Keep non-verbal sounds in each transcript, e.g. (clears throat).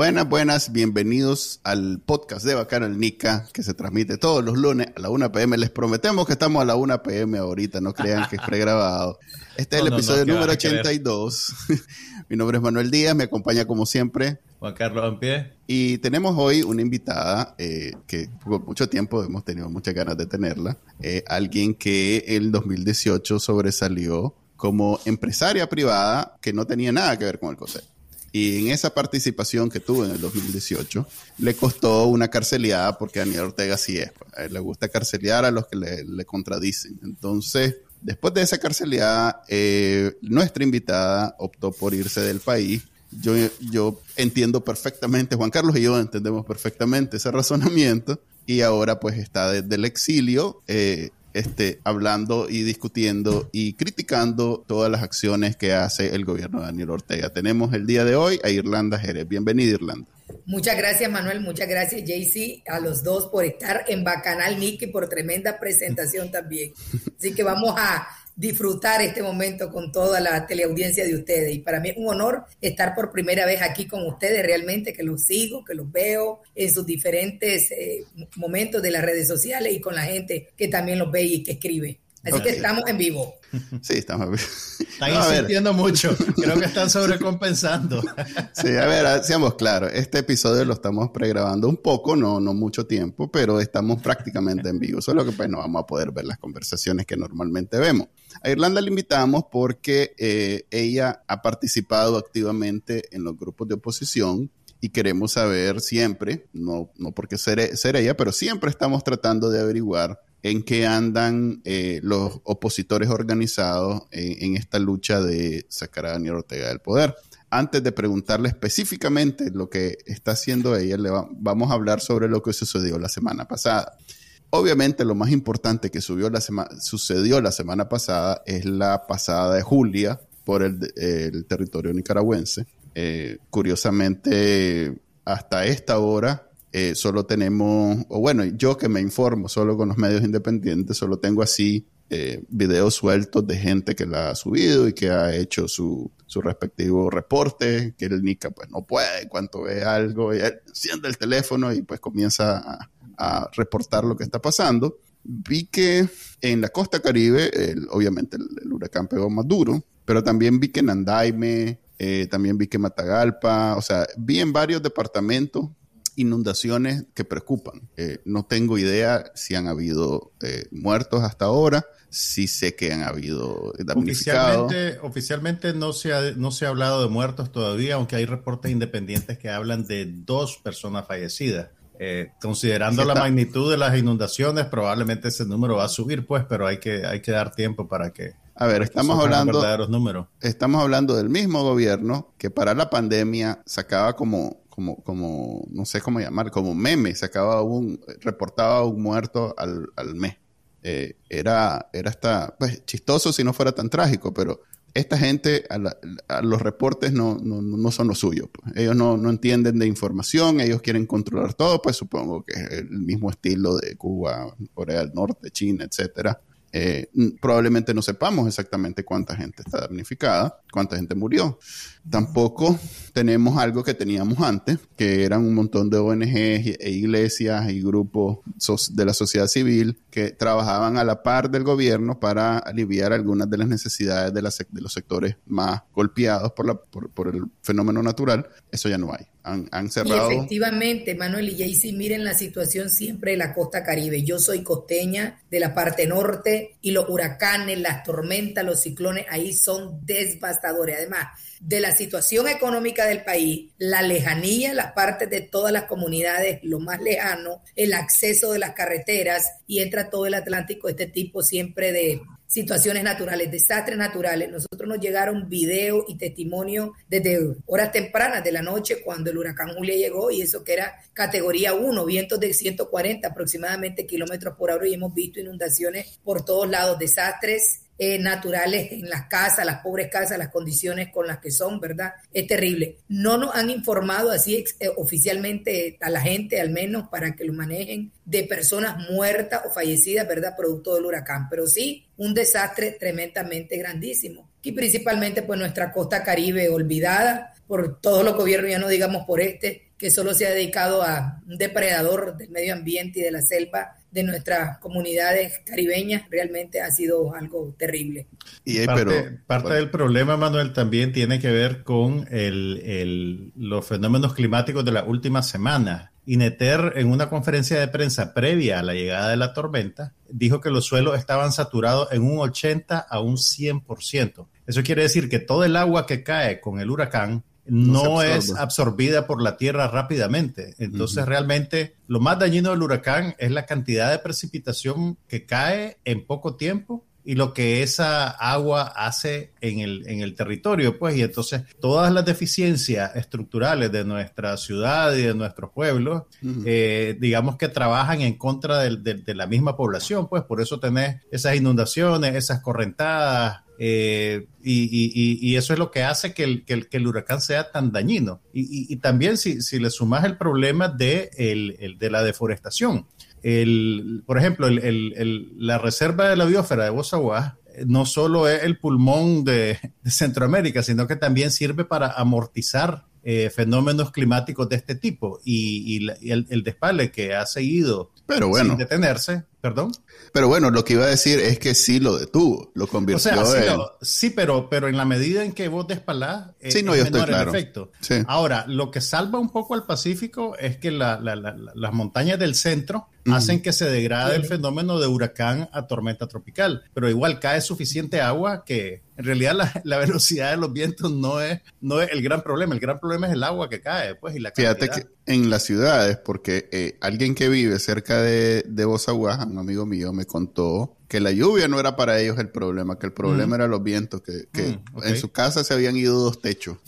Buenas, buenas, bienvenidos al podcast de Bacanal Nica que se transmite todos los lunes a la 1 pm. Les prometemos que estamos a la 1 pm ahorita, no crean que es pregrabado. Este es el episodio número 82. (laughs) Mi nombre es Manuel Díaz, me acompaña como siempre. Juan Carlos Ampie. Y tenemos hoy una invitada eh, que por mucho tiempo hemos tenido muchas ganas de tenerla. Eh, alguien que el 2018 sobresalió como empresaria privada que no tenía nada que ver con el COSEC. Y en esa participación que tuvo en el 2018, le costó una carceleada porque Daniel Ortega sí es. Pues, le gusta carcelear a los que le, contradicen. Entonces, después de esa carceleada, eh, nuestra invitada optó por irse del país. Yo, yo entiendo perfectamente, Juan Carlos y yo entendemos perfectamente ese razonamiento y ahora pues está desde el exilio eh, este, hablando y discutiendo y criticando todas las acciones que hace el gobierno de Daniel Ortega. Tenemos el día de hoy a Irlanda Jerez. Bienvenida, Irlanda. Muchas gracias, Manuel. Muchas gracias, JC, a los dos por estar en Bacanal Nick y por tremenda presentación también. Así que vamos a disfrutar este momento con toda la teleaudiencia de ustedes. Y para mí es un honor estar por primera vez aquí con ustedes, realmente que los sigo, que los veo en sus diferentes eh, momentos de las redes sociales y con la gente que también los ve y que escribe. Así que estamos en vivo. Sí, estamos en vivo. Están (laughs) insistiendo mucho. Creo que están sobrecompensando. (laughs) Sí, a ver, seamos claros. Este episodio lo estamos pregrabando un poco, no, no mucho tiempo, pero estamos prácticamente en vivo. Solo que pues no vamos a poder ver las conversaciones que normalmente vemos. A Irlanda le invitamos porque eh, ella ha participado activamente en los grupos de oposición y queremos saber siempre, no, no porque ser, ser ella, pero siempre estamos tratando de averiguar en qué andan eh, los opositores organizados en, esta lucha de sacar a Daniel Ortega del poder. Antes de preguntarle específicamente lo que está haciendo ella, le vamos a hablar sobre lo que sucedió la semana pasada. Obviamente lo más importante que la sucedió la semana pasada es la pasada de Julia por el, territorio nicaragüense. Eh, curiosamente, hasta esta hora eh, solo tenemos, o bueno, yo que me informo solo con los medios independientes, solo tengo así eh, videos sueltos de gente que la ha subido y que ha hecho su, su respectivo reporte, que el NICA pues no puede, cuanto ve algo, y enciende el teléfono y pues comienza a, reportar lo que está pasando. Vi que en la costa caribe, obviamente el, huracán pegó más duro, pero también vi que en Andaime, eh, también vi que Matagalpa, o sea, vi en varios departamentos inundaciones que preocupan. Eh, no tengo idea si han habido eh, muertos hasta ahora, si sé que han habido damnificados. Oficialmente, oficialmente no, se ha, no se ha hablado de muertos todavía, aunque hay reportes independientes que hablan de dos personas fallecidas. Eh, considerando la magnitud de las inundaciones, probablemente ese número va a subir, pues, pero hay que, hay que dar tiempo para que... A ver, estamos hablando, números. estamos hablando del mismo gobierno que para la pandemia sacaba como como, como, no sé cómo llamar, como meme, se acababa un, reportaba un muerto al, al mes. Eh, era, era hasta, pues, chistoso si no fuera tan trágico, pero esta gente, a, los reportes no, no, no, son lo suyo. Pues. Ellos no, no, entienden de información, ellos quieren controlar todo, pues supongo que es el mismo estilo de Cuba, Corea del Norte, China, etcétera. Eh, probablemente no sepamos exactamente cuánta gente está damnificada, cuánta gente murió. Tampoco tenemos algo que teníamos antes, que eran un montón de ONGs e iglesias y grupos de la sociedad civil que trabajaban a la par del gobierno para aliviar algunas de las necesidades de, de los sectores más golpeados por, la, por el fenómeno natural. Eso ya no hay han, cerrado. Y efectivamente, Manuel y Jaycee, miren la situación siempre de la costa caribe. Yo soy costeña de la parte norte y los huracanes, las tormentas, los ciclones ahí son devastadores. Además, de la situación económica del país, la lejanía, las partes de todas las comunidades, lo más lejano, el acceso de las carreteras y entra todo el Atlántico, este tipo siempre de situaciones naturales, desastres naturales. Nosotros nos llegaron videos y testimonios desde horas tempranas de la noche cuando el huracán Julia llegó y eso que era categoría 1, vientos de 140 aproximadamente kilómetros por hora y hemos visto inundaciones por todos lados, desastres eh, naturales en las casas, las pobres casas, las condiciones con las que son, ¿verdad? Es terrible. No nos han informado así eh, oficialmente a la gente, al menos para que lo manejen, de personas muertas o fallecidas, ¿verdad? Producto del huracán, pero sí un desastre tremendamente grandísimo. Y principalmente pues nuestra costa caribe olvidada por todos los gobiernos, ya no digamos por este, que solo se ha dedicado a un depredador del medio ambiente y de la selva de nuestras comunidades caribeñas realmente ha sido algo terrible. Y parte, parte del problema, Manuel, también tiene que ver con el, los fenómenos climáticos de la última semana. Ineter, en una conferencia de prensa previa a la llegada de la tormenta, dijo que los suelos estaban saturados en un 80 a un 100%. Eso quiere decir que todo el agua que cae con el huracán no, es absorbida por la tierra rápidamente. Entonces, realmente lo más dañino del huracán es la cantidad de precipitación que cae en poco tiempo y lo que esa agua hace en el, en el territorio, pues, y entonces todas las deficiencias estructurales de nuestra ciudad y de nuestros pueblos, eh, digamos que trabajan en contra de, la misma población, pues, por eso tenés esas inundaciones, esas correntadas, eh, y, eso es lo que hace que el, que el, huracán sea tan dañino. Y, también si, si, le sumas el problema de, el, de la deforestación. Por ejemplo, la reserva de la biosfera de Bosawá eh, no solo es el pulmón de, Centroamérica, sino que también sirve para amortizar eh, fenómenos climáticos de este tipo. Y, el, el, despale que ha seguido Pero bueno. sin detenerse Perdón. Pero bueno, lo que iba a decir es que sí lo detuvo, lo convirtió o sea, sí, pero, pero en la medida en que vos despalás, eh, sí, no, yo estoy claro. el efecto. Ahora, lo que salva un poco al Pacífico es que las montañas del centro hacen que se degrade el fenómeno de huracán a tormenta tropical, pero igual cae suficiente agua que en realidad la, velocidad de los vientos no es, no es el gran problema, el gran problema es el agua que cae, pues, y la Fíjate que en las ciudades, porque eh, alguien que vive cerca de, de un amigo mío, me contó que la lluvia no era para ellos el problema, que el problema mm. era los vientos, que, mm, en su casa se habían ido dos techos.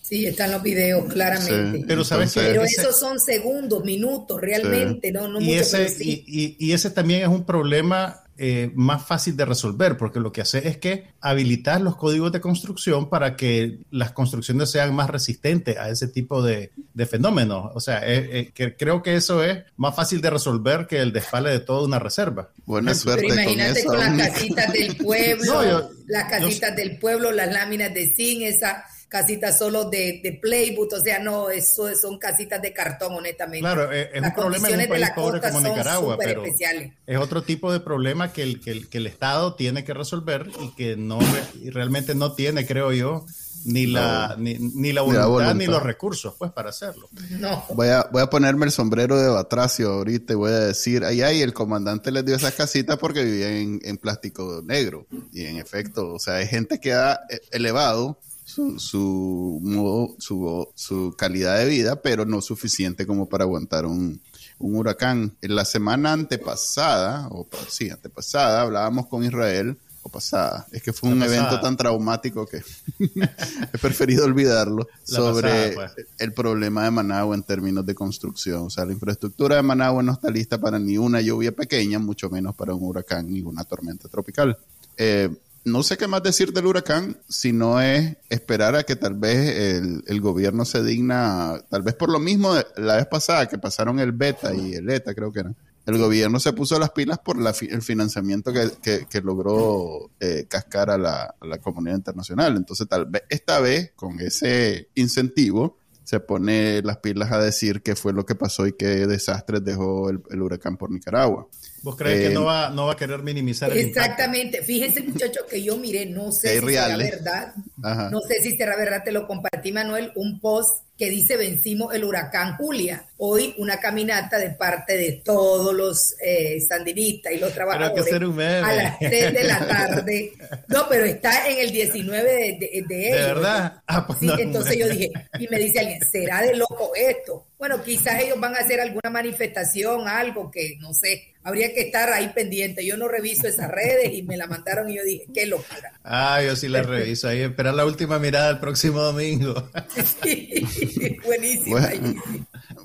Sí, están los videos claramente. Pero sabes Pero esos son segundos, minutos, realmente, no, no y ese, y, ese también es un problema eh, más fácil de resolver, porque lo que hace es que habilitar los códigos de construcción para que las construcciones sean más resistentes a ese tipo de, fenómenos. O sea, eh, eh, que creo que eso es más fácil de resolver que el despale de toda una reserva. Buena suerte. Pero imagínate con, las casitas del (laughs) pueblo, las casitas del pueblo, las láminas de zinc, esa casitas solo de, de playbook, o sea, no, eso son casitas de cartón, honestamente. Claro, es, un problema en un país pobre como Nicaragua, pero es otro tipo de problema que el, que el, Estado tiene que resolver y que no realmente no tiene, creo yo, ni la, ni, ni, la voluntad, ni los recursos, pues, para hacerlo. No. Voy a, voy a ponerme el sombrero de Batracio ahorita y voy a decir, ay, ay, el comandante les dio esas casitas porque vivían en, en plástico negro. Y en efecto, o sea, hay gente que ha eh, elevado su, su, su, su, calidad de vida, pero no suficiente como para aguantar un, un huracán. En la semana antepasada, o sí, antepasada, hablábamos con Israel, o pasada, es que fue un evento tan traumático que (laughs) he preferido olvidarlo, sobre pues. el problema de Managua en términos de construcción. O sea, la infraestructura de Managua no está lista para ni una lluvia pequeña, mucho menos para un huracán ni una tormenta tropical. Eh, no sé qué más decir del huracán, si no es esperar a que tal vez el, gobierno se digna, tal vez por lo mismo la vez pasada que pasaron el beta y el ETA, creo que era. El gobierno se puso las pilas por el financiamiento que, logró eh, cascar a la, comunidad internacional. Entonces, tal vez esta vez, con ese incentivo, se pone las pilas a decir qué fue lo que pasó y qué desastres dejó el huracán por Nicaragua. ¿Vos crees que no va, no va a querer minimizar el Exactamente. Fíjense, muchacho, que yo miré, no sé si será verdad. No sé si será verdad, te lo compartí, Manuel, un post que dice vencimos el huracán Julia. Hoy una caminata de parte de todos los eh, sandinistas y los trabajadores a las 3 de la tarde. (laughs) No, pero está en el 19 de, de, ellos. ¿De verdad? Ah, pues sí, entonces yo dije, y me dice alguien, ¿será de loco esto? Bueno, quizás ellos van a hacer alguna manifestación, algo que no sé, habría que estar ahí pendiente. Yo no reviso esas redes y me la mandaron y yo dije, qué locura. Ah, yo sí la reviso ahí, esperar la última mirada el próximo domingo. (laughs) Sí, buenísimo.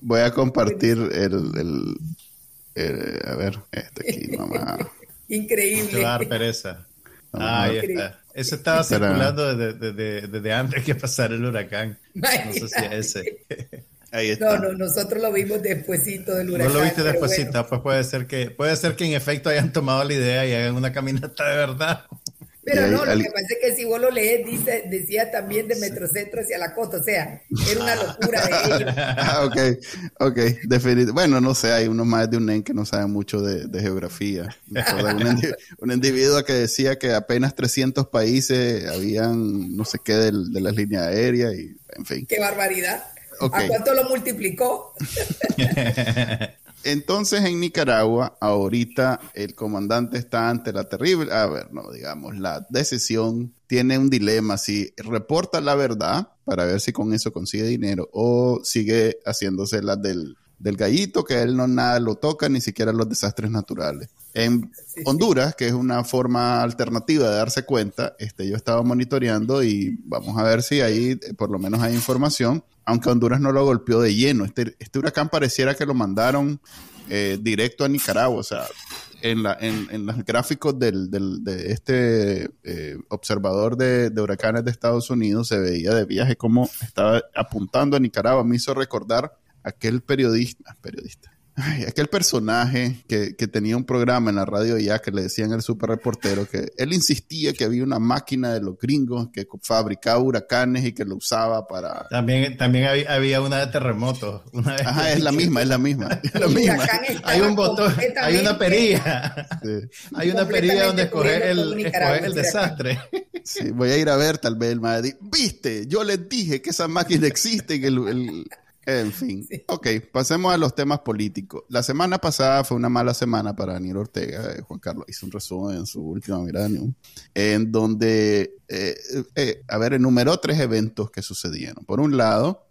Voy, a compartir el, a ver, este aquí, mamá. Increíble. Te pereza. Ah, ahí está. Ese estaba circulando desde, desde, antes que pasara el huracán. No sé si ese. (laughs) No, no, nosotros lo vimos despuésito del huracán. No lo viste despuésito, pues puede ser que puede ser que en efecto hayan tomado la idea y hagan una caminata de verdad. Pero no, lo que pasa es que si vos lo lees, dice, decía también de Metrocentro hacia la costa, o sea, era una locura de ellos. (laughs) ah, ok, ok, definitivamente. Bueno, no sé, hay uno más de un que no sabe mucho de, geografía. (laughs) Un, individuo que decía que apenas 300 países habían, no sé qué, de, de las líneas aéreas y, en fin. ¡Qué barbaridad! ¿A cuánto lo multiplicó? (laughs) Entonces en Nicaragua, ahorita el comandante está ante la terrible, a ver, no, digamos, la decisión tiene un dilema, si reporta la verdad para ver si con eso consigue dinero o sigue haciéndose la del, del gallito, que él no nada lo toca, ni siquiera los desastres naturales. En Honduras, que es una forma alternativa de darse cuenta, este, yo estaba monitoreando y vamos a ver si ahí eh, por lo menos hay información, aunque Honduras no lo golpeó de lleno. Este, este huracán pareciera que lo mandaron eh, directo a Nicaragua, o sea, en, la, en, los gráficos del, de este eh, observador de, de, huracanes de Estados Unidos se veía de viaje como estaba apuntando a Nicaragua. Me hizo recordar aquel periodista, periodista, Ay, aquel personaje que, tenía un programa en la radio ya que le decían el super reportero que él insistía que había una máquina de los gringos que fabricaba huracanes y que lo usaba para... También, también había, una de terremotos. Una Ajá, es la (laughs) misma, es la misma. Es la misma. Hay un botón, hay una perilla. Hay una perilla donde escoger el, el desastre. Sí, voy a ir a ver tal vez el madre. Viste, yo les dije que esa máquina existe, que el en fin. Ok, pasemos a los temas políticos. La semana pasada fue una mala semana para Daniel Ortega. Eh, Juan Carlos hizo un resumen en su última mirada, en donde, eh, eh, a ver, enumeró tres eventos que sucedieron. Por un lado,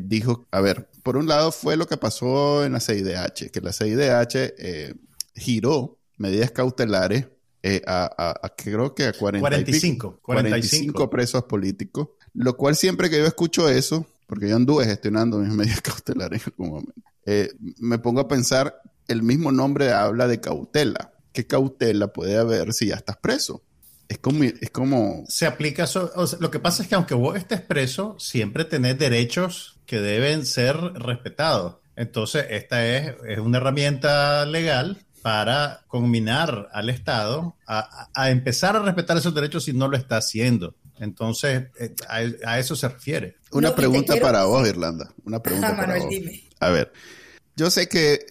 dijo, a ver, por un lado fue lo que pasó en la CIDH, que la CIDH giró medidas cautelares a, creo que a 45, 45 presos políticos, lo cual siempre que yo escucho eso, porque yo anduve gestionando mis (laughs) medidas cautelares en algún momento, eh, me pongo a pensar, el mismo nombre habla de cautela. ¿Qué cautela puede haber si ya estás preso? Es como... Es como... Se aplica... lo que pasa es que aunque vos estés preso, siempre tenés derechos que deben ser respetados. Entonces, esta es, es una herramienta legal para combinar al Estado a, a, empezar a respetar esos derechos si no lo está haciendo. Entonces, eh, a, eso se refiere. Una pregunta para vos, Irlanda. Una pregunta para vos. A ver, yo sé que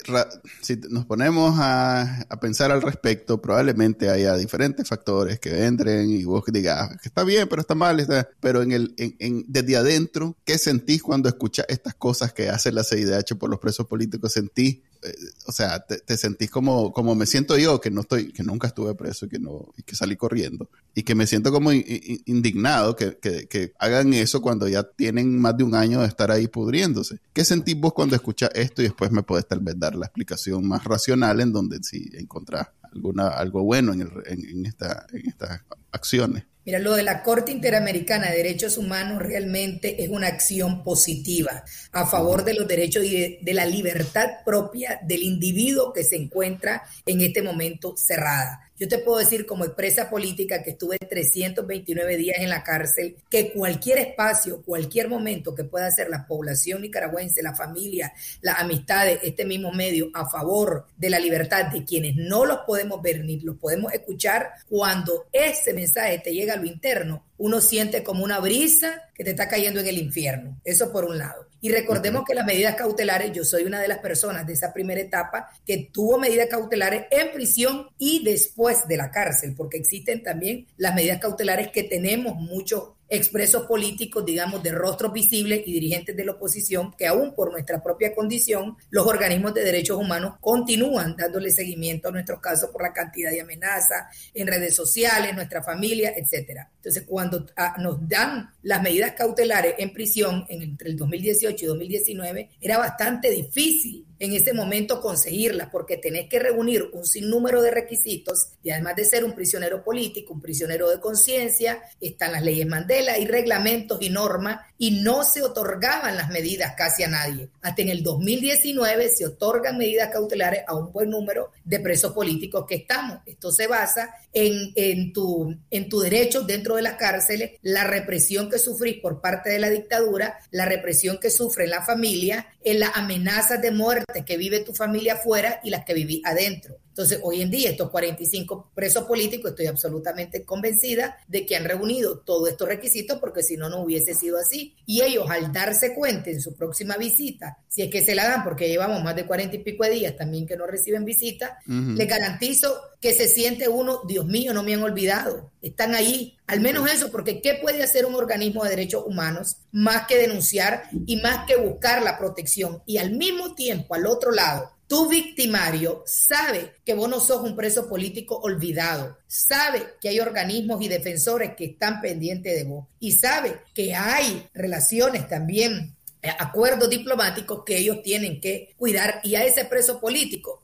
si nos ponemos a, pensar al respecto, probablemente haya diferentes factores que entren y vos digas que está bien, pero está mal, pero en el, en, desde adentro, ¿qué sentís cuando escuchas estas cosas que hace la CIDH por los presos políticos? ¿Sentís eh, o sea, te, sentís como, como me siento yo, que no estoy, que nunca estuve preso que no, y que salí corriendo. Y que me siento como indignado que, que, hagan eso cuando ya tienen más de un año de estar ahí pudriéndose. ¿Qué sentís vos cuando escuchas esto y después me podés tal vez dar la explicación más racional en donde sí encontrás alguna, algo bueno en, en, esta, en estas acciones? Mira, lo de la Corte Interamericana de Derechos Humanos realmente es una acción positiva a favor de los derechos y de, la libertad propia del individuo que se encuentra en este momento cerrada. Yo te puedo decir como expresa política que estuve 329 días en la cárcel, que cualquier espacio, cualquier momento que pueda hacer la población nicaragüense, la familia, las amistades, este mismo medio a favor de la libertad de quienes no los podemos ver ni los podemos escuchar, cuando ese mensaje te llega a lo interno, uno siente como una brisa que te está cayendo en el infierno. Eso por un lado. Y recordemos que las medidas cautelares, yo soy una de las personas de esa primera etapa que tuvo medidas cautelares en prisión y después de la cárcel, porque existen también las medidas cautelares que tenemos muchos expresos políticos, digamos, de rostros visibles y dirigentes de la oposición, que aún por nuestra propia condición, los organismos de derechos humanos continúan dándole seguimiento a nuestros casos por la cantidad de amenazas en redes sociales, nuestra familia, etcétera. Entonces, cuando ah, nos dan las medidas cautelares en prisión entre el 2018 y 2019, era bastante difícil en ese momento conseguirlas, porque tenés que reunir un sinnúmero de requisitos y además de ser un prisionero político, un prisionero de conciencia, están las leyes Mandela, y reglamentos y normas, y no se otorgaban las medidas casi a nadie. Hasta en el 2019 se otorgan medidas cautelares a un buen número de presos políticos que estamos. Esto se basa en, en, tu, en tu derecho dentro de las cárceles, la represión que sufrís por parte de la dictadura, la represión que sufre la familia, en las amenazas de muerte que vive tu familia afuera y las que viví adentro. Entonces, hoy en día, estos 45 presos políticos, estoy absolutamente convencida de que han reunido todos estos requisitos porque si no, no hubiese sido así. Y ellos, al darse cuenta en su próxima visita, si es que se la dan, porque llevamos más de 40 y pico de días también que no reciben visita, les garantizo que se siente uno, Dios mío, no me han olvidado, están ahí. Al menos eso, porque ¿qué puede hacer un organismo de derechos humanos más que denunciar y más que buscar la protección? Y al mismo tiempo, al otro lado, tu victimario sabe que vos no sos un preso político olvidado, sabe que hay organismos y defensores que están pendientes de vos y sabe que hay relaciones también acuerdos diplomáticos que ellos tienen que cuidar y a ese preso político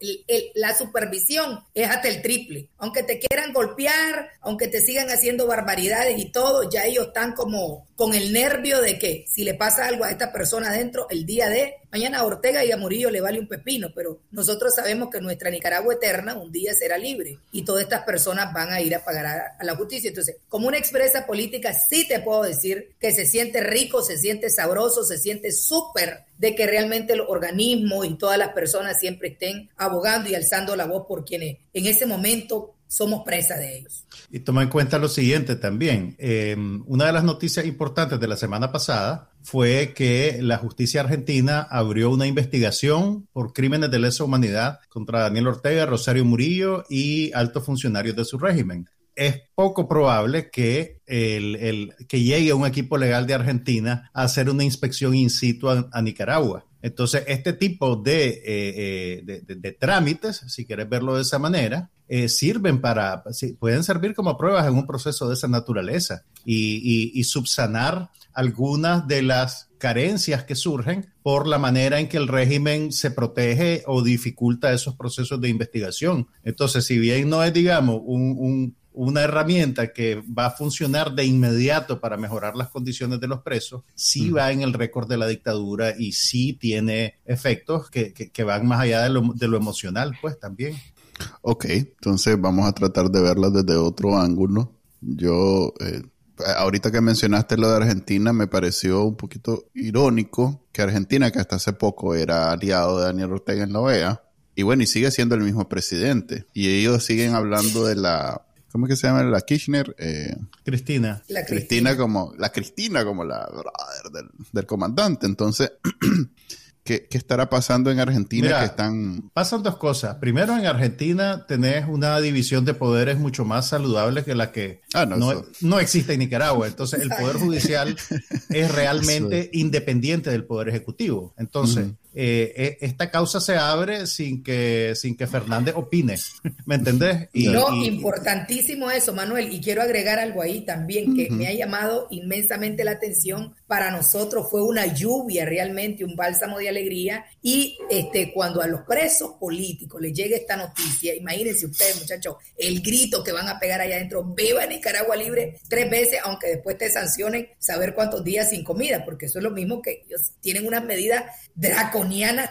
la supervisión es hasta el triple. Aunque te quieran golpear, aunque te sigan haciendo barbaridades y todo, ya ellos están como con el nervio de que si le pasa algo a esta persona adentro el día de mañana a Ortega y a Murillo le vale un pepino, pero nosotros sabemos que nuestra Nicaragua eterna un día será libre y todas estas personas van a ir a pagar a la justicia. Entonces, como una expresa política, sí te puedo decir que se siente rico, se siente sabroso, se siente súper de que realmente el organismo y todas las personas siempre estén abogando y alzando la voz por quienes en ese momento somos presa de ellos. Y toma en cuenta lo siguiente también. Eh, una de las noticias importantes de la semana pasada fue que la justicia argentina abrió una investigación por crímenes de lesa humanidad contra Daniel Ortega, Rosario Murillo y altos funcionarios de su régimen. Es poco probable que, el, que llegue un equipo legal de Argentina a hacer una inspección in situ a Nicaragua. Entonces, este tipo eh, eh, de, de, trámites, si quieres verlo de esa manera, eh, sirven para, pueden servir como pruebas en un proceso de esa naturaleza y, y, subsanar algunas de las carencias que surgen por la manera en que el régimen se protege o dificulta esos procesos de investigación. Entonces, si bien no es, digamos, un una herramienta que va a funcionar de inmediato para mejorar las condiciones de los presos, sí va en el récord de la dictadura y sí tiene efectos que, van más allá de lo, emocional, pues también. Ok, entonces vamos a tratar de verla desde otro ángulo. Yo, eh, ahorita que mencionaste lo de Argentina, me pareció un poquito irónico que Argentina, que hasta hace poco era aliado de Daniel Ortega en la OEA, y bueno, y sigue siendo el mismo presidente, y ellos siguen hablando de la ¿Cómo es que se llama la Kirchner? Eh, Cristina. La Cristina. como la Cristina como la brother del, del comandante. Entonces, (clears throat) ¿Qué, estará pasando en Argentina que están... Pasan dos cosas. Primero, en Argentina tenés una división de poderes mucho más saludable que la que ah, no, existe en Nicaragua. Entonces, el Poder (laughs) Judicial es realmente independiente del Poder Ejecutivo. Entonces, eh, esta causa se abre sin que, sin que Fernández opine. ¿Me entendés? (laughs) no, importantísimo eso, Manuel. Y quiero agregar algo ahí también que me ha llamado inmensamente la atención. Para nosotros fue una lluvia realmente, un bálsamo de alegría. Y este, cuando a los presos políticos les llegue esta noticia, imagínense ustedes, muchachos, el grito que van a pegar allá adentro, beba Nicaragua libre tres veces, aunque después te sancionen, saber cuántos días sin comida, porque eso es lo mismo que ellos tienen unas medidas draconianas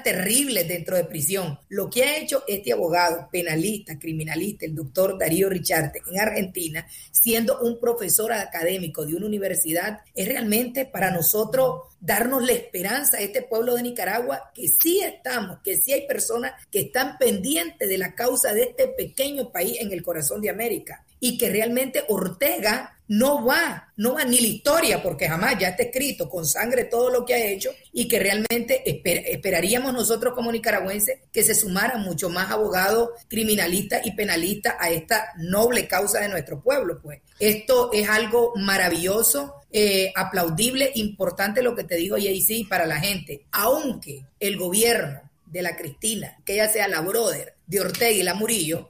terribles dentro de prisión. Lo que ha hecho este abogado penalista, criminalista, el doctor Darío Richarte en Argentina, siendo un profesor académico de una universidad, es realmente para nosotros darnos la esperanza a este pueblo de Nicaragua que sí estamos, que sí hay personas que están pendientes de la causa de este pequeño país en el corazón de América. Y que realmente Ortega no va, no va ni la historia, porque jamás ya está escrito con sangre todo lo que ha hecho y que realmente esperaríamos nosotros como nicaragüenses que se sumaran mucho más abogados criminalistas y penalistas a esta noble causa de nuestro pueblo. Pues esto es algo maravilloso, eh, aplaudible, importante lo que te digo, JC, para la gente, aunque el gobierno de la Cristina, que ella sea la brother de Ortega y la Murillo,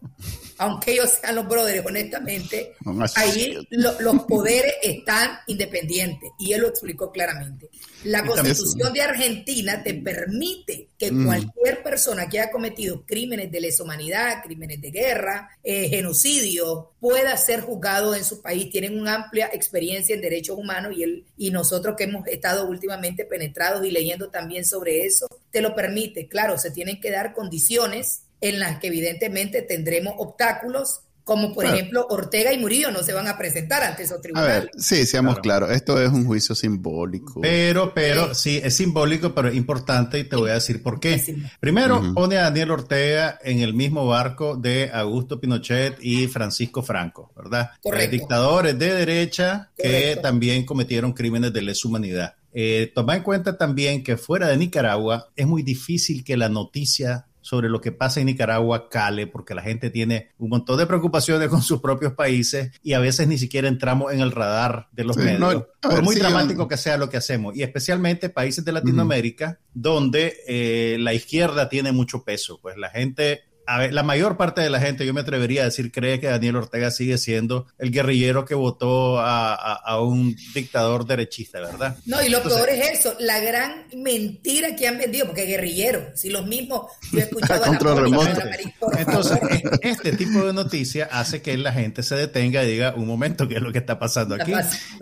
aunque ellos sean los brothers, honestamente, ahí los poderes están independientes. Y él lo explicó claramente. La constitución de Argentina te permite que mm. cualquier persona que haya cometido crímenes de lesa humanidad, crímenes de guerra, eh, genocidio, pueda ser juzgado en su país. Tienen una amplia experiencia en derechos humanos y, él, y nosotros que hemos estado últimamente penetrados y leyendo también sobre eso, te lo permite. Claro, se tienen que dar condiciones en las que evidentemente tendremos obstáculos, como por ejemplo Ortega y Murillo no se van a presentar ante esos tribunales. A ver, sí, seamos claros, esto es un juicio simbólico. Pero, pero, sí, es simbólico, pero es importante y te voy a decir por qué. Primero, pone a Daniel Ortega en el mismo barco de Augusto Pinochet y Francisco Franco, ¿verdad? Correcto. dictadores de derecha que también cometieron crímenes de lesa humanidad. Eh, toma en cuenta también que fuera de Nicaragua es muy difícil que la noticia sobre lo que pasa en Nicaragua cale, porque la gente tiene un montón de preocupaciones con sus propios países y a veces ni siquiera entramos en el radar de los medios, por muy dramático que sea lo que hacemos, y especialmente países de Latinoamérica, donde eh, la izquierda tiene mucho peso, pues la gente la mayor parte de la gente, yo me atrevería a decir, cree que Daniel Ortega sigue siendo el guerrillero que votó a, un dictador derechista, ¿verdad? No, y lo peor es eso, la gran mentira que han vendido, porque guerrillero, si los mismos, yo he escuchado a (laughs) Entonces, este tipo de noticias hace que la gente se detenga y diga, un momento, ¿qué es lo que está pasando aquí?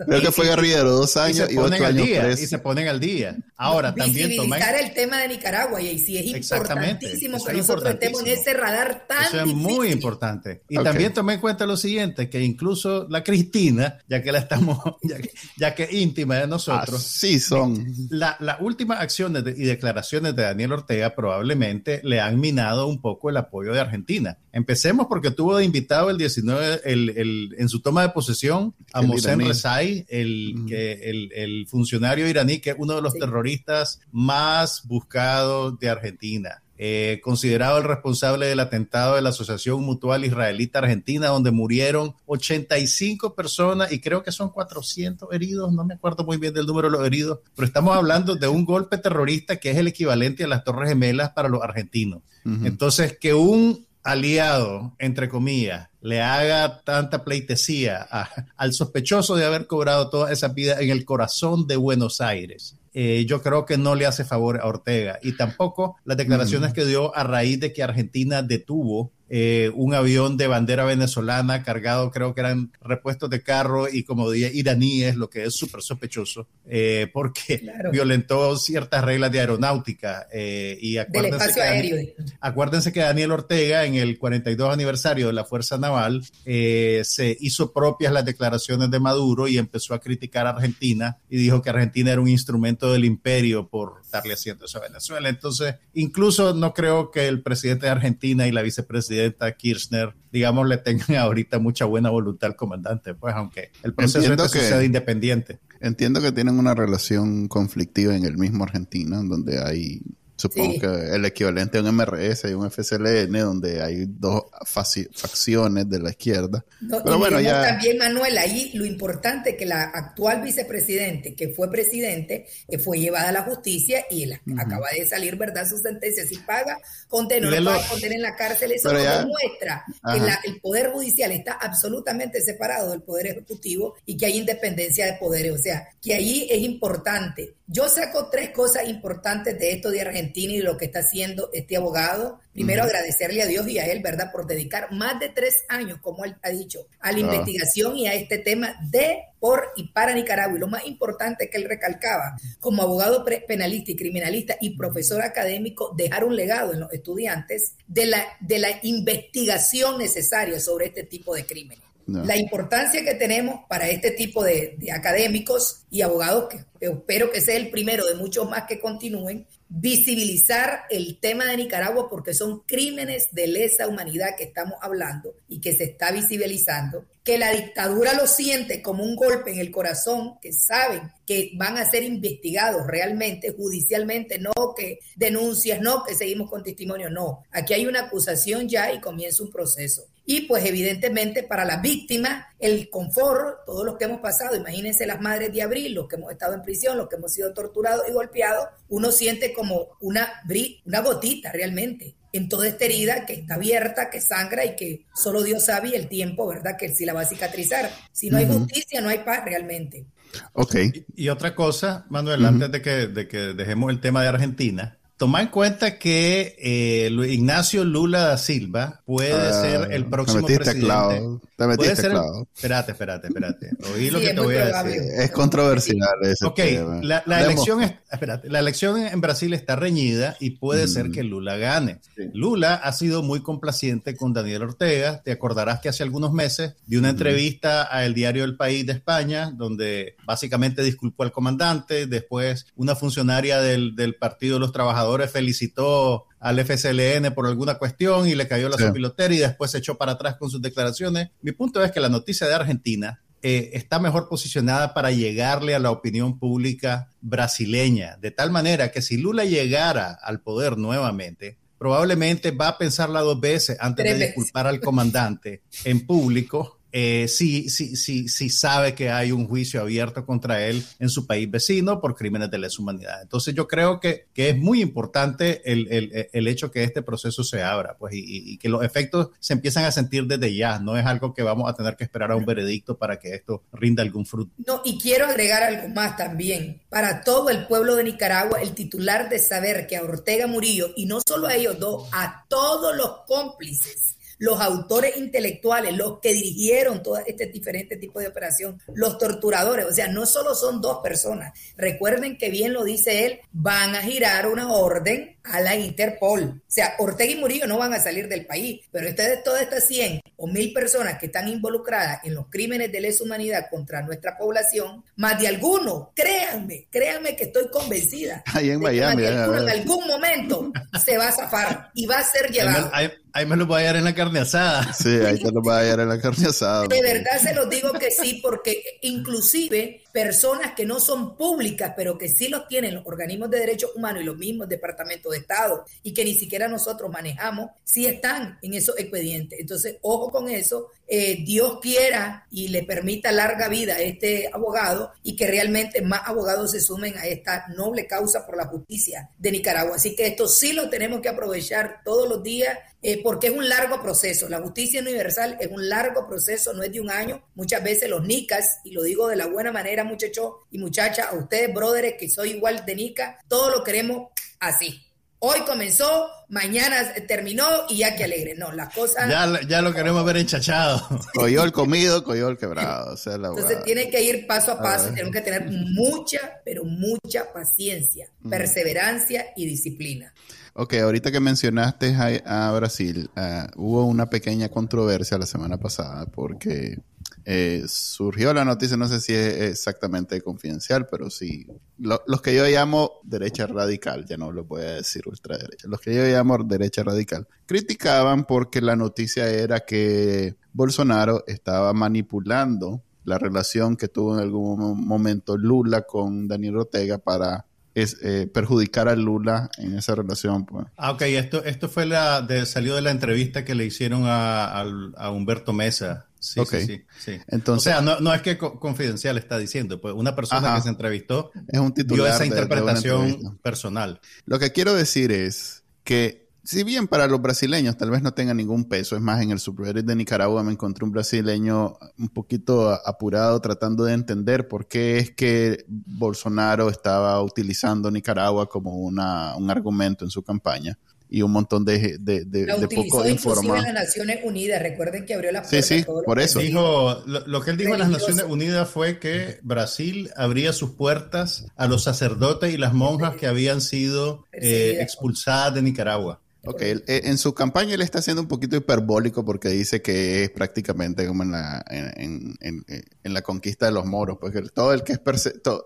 Creo que fue guerrillero dos años y, se ponen al día, Y se ponen al día. Ahora, también tomen... el tema de Nicaragua, y si es importantísimo que nosotros estemos en ese radar tan Eso es muy importante. Y también tomé en cuenta lo siguiente, que incluso la Cristina, ya que la estamos, (laughs) ya que, íntima de nosotros. Sí son. Las la últimas acciones y declaraciones de Daniel Ortega probablemente le han minado un poco el apoyo de Argentina. Empecemos porque tuvo de invitado el 19, el, en su toma de posesión a Mohsen Rezai, el, el, el funcionario iraní que es uno de los terroristas más buscados de Argentina. Eh, considerado el responsable del atentado de la Asociación Mutual Israelita Argentina, donde murieron 85 personas y creo que son 400 heridos, no me acuerdo muy bien del número de los heridos, pero estamos hablando de un golpe terrorista que es el equivalente a las Torres Gemelas para los argentinos. Entonces, que un aliado, entre comillas, le haga tanta pleitesía al sospechoso de haber cobrado toda esa vida en el corazón de Buenos Aires eh, yo creo que no le hace favor a Ortega. Y tampoco las declaraciones mm. que dio a raíz de que Argentina detuvo eh, un avión de bandera venezolana cargado, creo que eran repuestos de carro y como dije, iraníes, lo que es súper sospechoso, eh, porque violentó ciertas reglas de aeronáutica. Eh, y acuérdense que, acuérdense que Daniel Ortega, en el 42 aniversario de la Fuerza Naval, se hizo propias las declaraciones de Maduro y empezó a criticar a Argentina y dijo que Argentina era un instrumento del imperio por darle haciendo eso a Venezuela. Entonces, incluso no creo que el presidente de Argentina y la vicepresidenta Kirchner, digamos, le tengan (laughs) ahorita mucha buena voluntad al comandante, pues aunque el proceso que, sea independiente. Entiendo que tienen una relación conflictiva en el mismo Argentina, donde hay Supongo que el equivalente a un MRS y un FCLN, donde hay dos facciones de la izquierda. Pero bueno, ya. También, Manuel, ahí lo importante es que la actual vicepresidente, que fue presidente, eh, fue llevada a la justicia y acaba de salir, ¿verdad?, su sentencia. Si paga, condena, no lo puede en la cárcel. Eso demuestra que el Poder Judicial está absolutamente separado del Poder Ejecutivo y que hay independencia de poderes. O sea, que ahí es importante. Yo saco tres cosas importantes de esto de Argentina y lo que está haciendo este abogado. Primero, agradecerle a Dios y a él, ¿verdad?, por dedicar más de tres años, como él ha dicho, a la investigación y a este tema de, por y para Nicaragua. Y lo más importante que él recalcaba, como abogado penalista y criminalista y profesor académico, dejar un legado en los estudiantes de la, de la investigación necesaria sobre este tipo de crímenes. La importancia que tenemos para este tipo de, de académicos y abogados, que espero que sea el primero de muchos más que continúen, visibilizar el tema de Nicaragua porque son crímenes de lesa humanidad que estamos hablando y que se está visibilizando, que la dictadura lo siente como un golpe en el corazón, que saben que van a ser investigados realmente, judicialmente, no que denuncias, no que seguimos con testimonio, no. Aquí hay una acusación ya y comienza un proceso. Y pues evidentemente para las víctimas, el confort, todos los que hemos pasado, imagínense las madres de abril, los que hemos estado en prisión, los que hemos sido torturados y golpeados, uno siente como una, una gotita realmente en toda esta herida que está abierta, que sangra y que solo Dios sabe el tiempo, ¿verdad? Que si la va a cicatrizar. Si no hay justicia, no hay paz realmente. Ok. Y, otra cosa, Manuel, antes de que, de que dejemos el tema de Argentina, Toma en cuenta que eh, Ignacio Lula da Silva puede ah, ser el próximo presidente. Clavo. Te metiste puede clavo. Espérate, espérate, espérate. Oí lo que te voy a decir. Es controversial ese Ok, la, elección es, espérate, la elección en Brasil está reñida y puede ser mm. que Lula gane. Lula ha sido muy complaciente con Daniel Ortega. Te acordarás que hace algunos meses di una entrevista al diario El País de España, donde básicamente disculpó al comandante. Después, una funcionaria del, del Partido de los Trabajadores felicitó al FCLN por alguna cuestión y le cayó la sí. y después se echó para atrás con sus declaraciones. Mi punto es que la noticia de Argentina eh, está mejor posicionada para llegarle a la opinión pública brasileña, de tal manera que si Lula llegara al poder nuevamente, probablemente va a pensarla dos veces antes de disculpar al comandante en público eh, sí, sí, sí, sí sabe que hay un juicio abierto contra él en su país vecino por crímenes de lesa humanidad. Entonces yo creo que, que es muy importante el, el, el, hecho que este proceso se abra pues, y, y, que los efectos se empiezan a sentir desde ya. No es algo que vamos a tener que esperar a un veredicto para que esto rinda algún fruto. No, y quiero agregar algo más también. Para todo el pueblo de Nicaragua, el titular de saber que a Ortega Murillo, y no solo a ellos dos, a todos los cómplices los autores intelectuales, los que dirigieron todo este diferente tipo de operación, los torturadores, o sea, no solo son dos personas. Recuerden que bien lo dice él, van a girar una orden a la Interpol. O sea, Ortega y Murillo no van a salir del país, pero ustedes, todas estas 100 o 1000 personas que están involucradas en los crímenes de lesa humanidad contra nuestra población, más de alguno, créanme, créanme que estoy convencida. Ahí en Miami. en algún momento se va a zafar y va a ser llevado. Ahí me lo voy a hallar en la carne asada. Sí, ahí te lo voy a hallar en la carne asada. De verdad se los digo que sí, porque inclusive personas que no son públicas, pero que sí los tienen los organismos de derechos humanos y los mismos departamentos de Estado y que ni siquiera nosotros manejamos, sí están en esos expedientes. Entonces, ojo con eso. Eh, Dios quiera y le permita larga vida a este abogado y que realmente más abogados se sumen a esta noble causa por la justicia de Nicaragua. Así que esto sí lo tenemos que aprovechar todos los días eh, porque es un largo proceso. La justicia universal es un largo proceso, no es de un año. Muchas veces los NICAS, y lo digo de la buena manera, muchachos y muchachas, a ustedes, brothers, que soy igual de NICA, todo lo queremos así. Hoy comenzó, mañana terminó y ya que alegre. No, las cosas. Ya, ya lo queremos ver enchachado. (laughs) el comido, el quebrado. Entonces tiene que ir paso a paso. Tenemos que tener mucha, pero mucha paciencia, perseverancia y disciplina. Ok, ahorita que mencionaste a, Brasil, uh, hubo una pequeña controversia la semana pasada porque eh, surgió la noticia, no sé si es exactamente confidencial, pero sí, los que yo llamo derecha radical, ya no lo voy a decir ultraderecha, los que yo llamo derecha radical, criticaban porque la noticia era que Bolsonaro estaba manipulando la relación que tuvo en algún momento Lula con Daniel Ortega para es eh, perjudicar a Lula en esa relación. Pues. Ah, ok, esto, esto fue la de, salió de la entrevista que le hicieron a, Humberto Mesa. Sí, sí, sí, Entonces, o sea, no, es que confidencial está diciendo, pues una persona que se entrevistó es un titular dio esa interpretación personal. Lo que quiero decir es que si bien para los brasileños tal vez no tenga ningún peso, es más, en el Super de Nicaragua me encontré un brasileño un poquito apurado tratando de entender por qué es que Bolsonaro estaba utilizando Nicaragua como una, un argumento en su campaña y un montón de, de, de, la de poco informados. las Naciones Unidas, recuerden que abrió la puerta. Sí, sí, por eso. Dijo, lo, que él dijo en las Naciones Unidas fue que Brasil abría sus puertas a los sacerdotes y las monjas que habían sido eh, expulsadas de Nicaragua. Ok, eh, en su campaña él está siendo un poquito hiperbólico porque dice que es prácticamente como en la, en, la conquista de los moros, porque pues todo el que es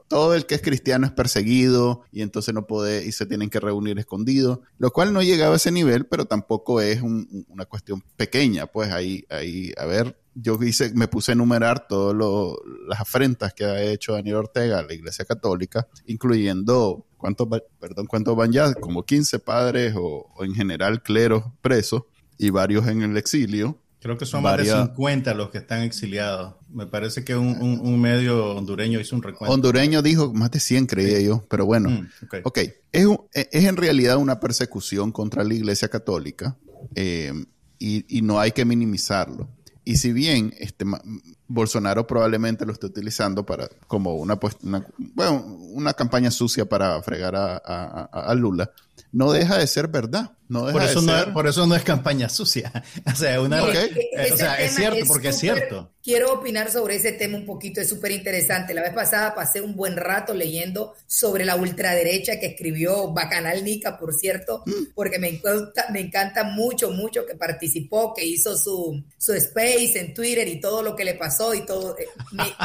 todo, el que es cristiano es perseguido y entonces no puede y se tienen que reunir escondidos, lo cual no llegaba a ese nivel, pero tampoco es una cuestión pequeña, pues ahí, ahí, a ver, yo hice, me puse a enumerar todas las afrentas que ha hecho Daniel Ortega a la Iglesia Católica, incluyendo ¿cuántos, perdón, cuántos van ya? Como 15 padres o, en general cleros presos y varios en el exilio. Creo que son más de 50 los que están exiliados. Me parece que un, medio hondureño hizo un recuento. Hondureño dijo más de 100, creía yo, pero bueno. Mm, ok, Es, es, en realidad una persecución contra la Iglesia Católica eh, y, y no hay que minimizarlo. Y si bien este, Bolsonaro probablemente lo esté utilizando para como una, pues, una, bueno, una campaña sucia para fregar a, a Lula, no deja de ser verdad por, eso no, por eso no es campaña sucia. (laughs) O sea, es cierto, porque es cierto. Quiero opinar sobre ese tema un poquito, es súper interesante. La vez pasada pasé un buen rato leyendo sobre la ultraderecha que escribió Bacanal Nica, por cierto, mm. porque me encanta, me encanta mucho, mucho que participó, que hizo su, su space en Twitter y todo lo que le pasó y todo. Eh,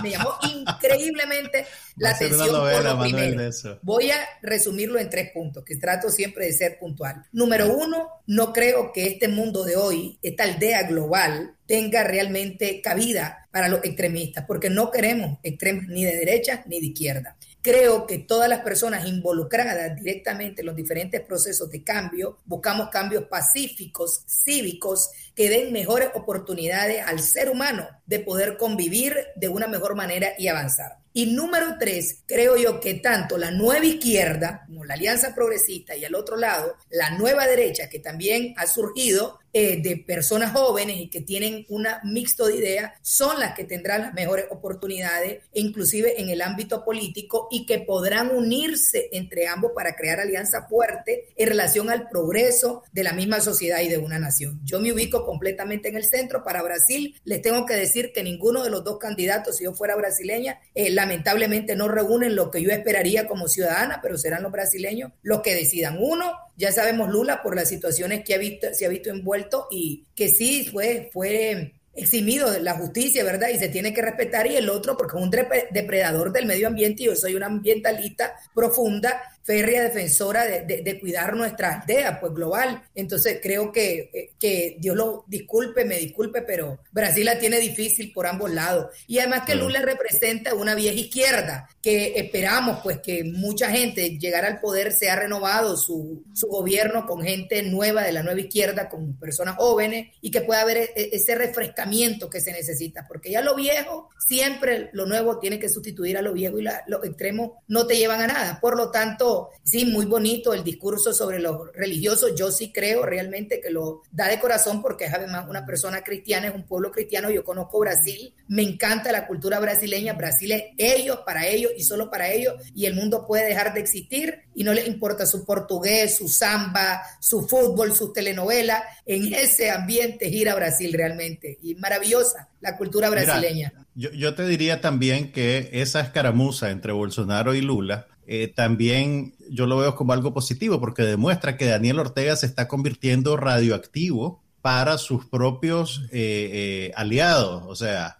me, llamó (laughs) increíblemente la atención por lo primero. Voy a resumirlo en tres puntos, que trato siempre de ser puntual. Número uno, uno, no creo que este mundo de hoy, esta aldea global, tenga realmente cabida para los extremistas, porque no queremos extremos ni de derecha ni de izquierda. Creo que todas las personas involucradas directamente en los diferentes procesos de cambio, buscamos cambios pacíficos, cívicos, que den mejores oportunidades al ser humano de poder convivir de una mejor manera y avanzar. Y número tres, creo yo que tanto la nueva izquierda como la Alianza Progresista y al otro lado, la nueva derecha que también ha surgido eh, de personas jóvenes y que tienen una mixto de ideas, son las que tendrán las mejores oportunidades, inclusive en el ámbito político, y que podrán unirse entre ambos para crear alianzas fuertes en relación al progreso de la misma sociedad y de una nación. Yo me ubico completamente en el centro. Para Brasil, les tengo que decir que ninguno de los dos candidatos, si yo fuera brasileña, eh, lamentablemente no reúnen lo que yo esperaría como ciudadana, pero serán los brasileños los que decidan. Uno, ya sabemos Lula por las situaciones que ha visto, se ha visto envuelto y que sí fue, fue eximido de la justicia, ¿verdad? Y se tiene que respetar. Y el otro, porque es un depredador del medio ambiente y yo soy una ambientalista profunda, férrea defensora de, cuidar nuestra aldea, pues global. Entonces creo que, que Dios lo disculpe, me disculpe, pero Brasil la tiene difícil por ambos lados. Y además que Lula representa una vieja izquierda, que esperamos pues que mucha gente llegara al poder, sea renovado su, su gobierno con gente nueva de la nueva izquierda, con personas jóvenes, y que pueda haber e, e, ese refrescamiento que se necesita, porque ya lo viejo, siempre lo nuevo tiene que sustituir a lo viejo y los extremos no te llevan a nada. Por lo tanto, sí, muy bonito el discurso sobre los religiosos. Yo sí creo realmente que lo da de corazón porque es además una persona cristiana, es un pueblo cristiano. Yo conozco Brasil, me encanta la cultura brasileña. Brasil es ellos, para ellos y solo para ellos. Y el mundo puede dejar de existir y no les importa su portugués, su samba, su fútbol, sus telenovelas. En ese ambiente gira Brasil realmente. Y maravillosa la cultura brasileña. yo, yo te diría también que esa escaramuza entre Bolsonaro y Lula eh, también yo lo veo como algo positivo porque demuestra que Daniel Ortega se está convirtiendo radioactivo para sus propios eh, eh, aliados. O sea,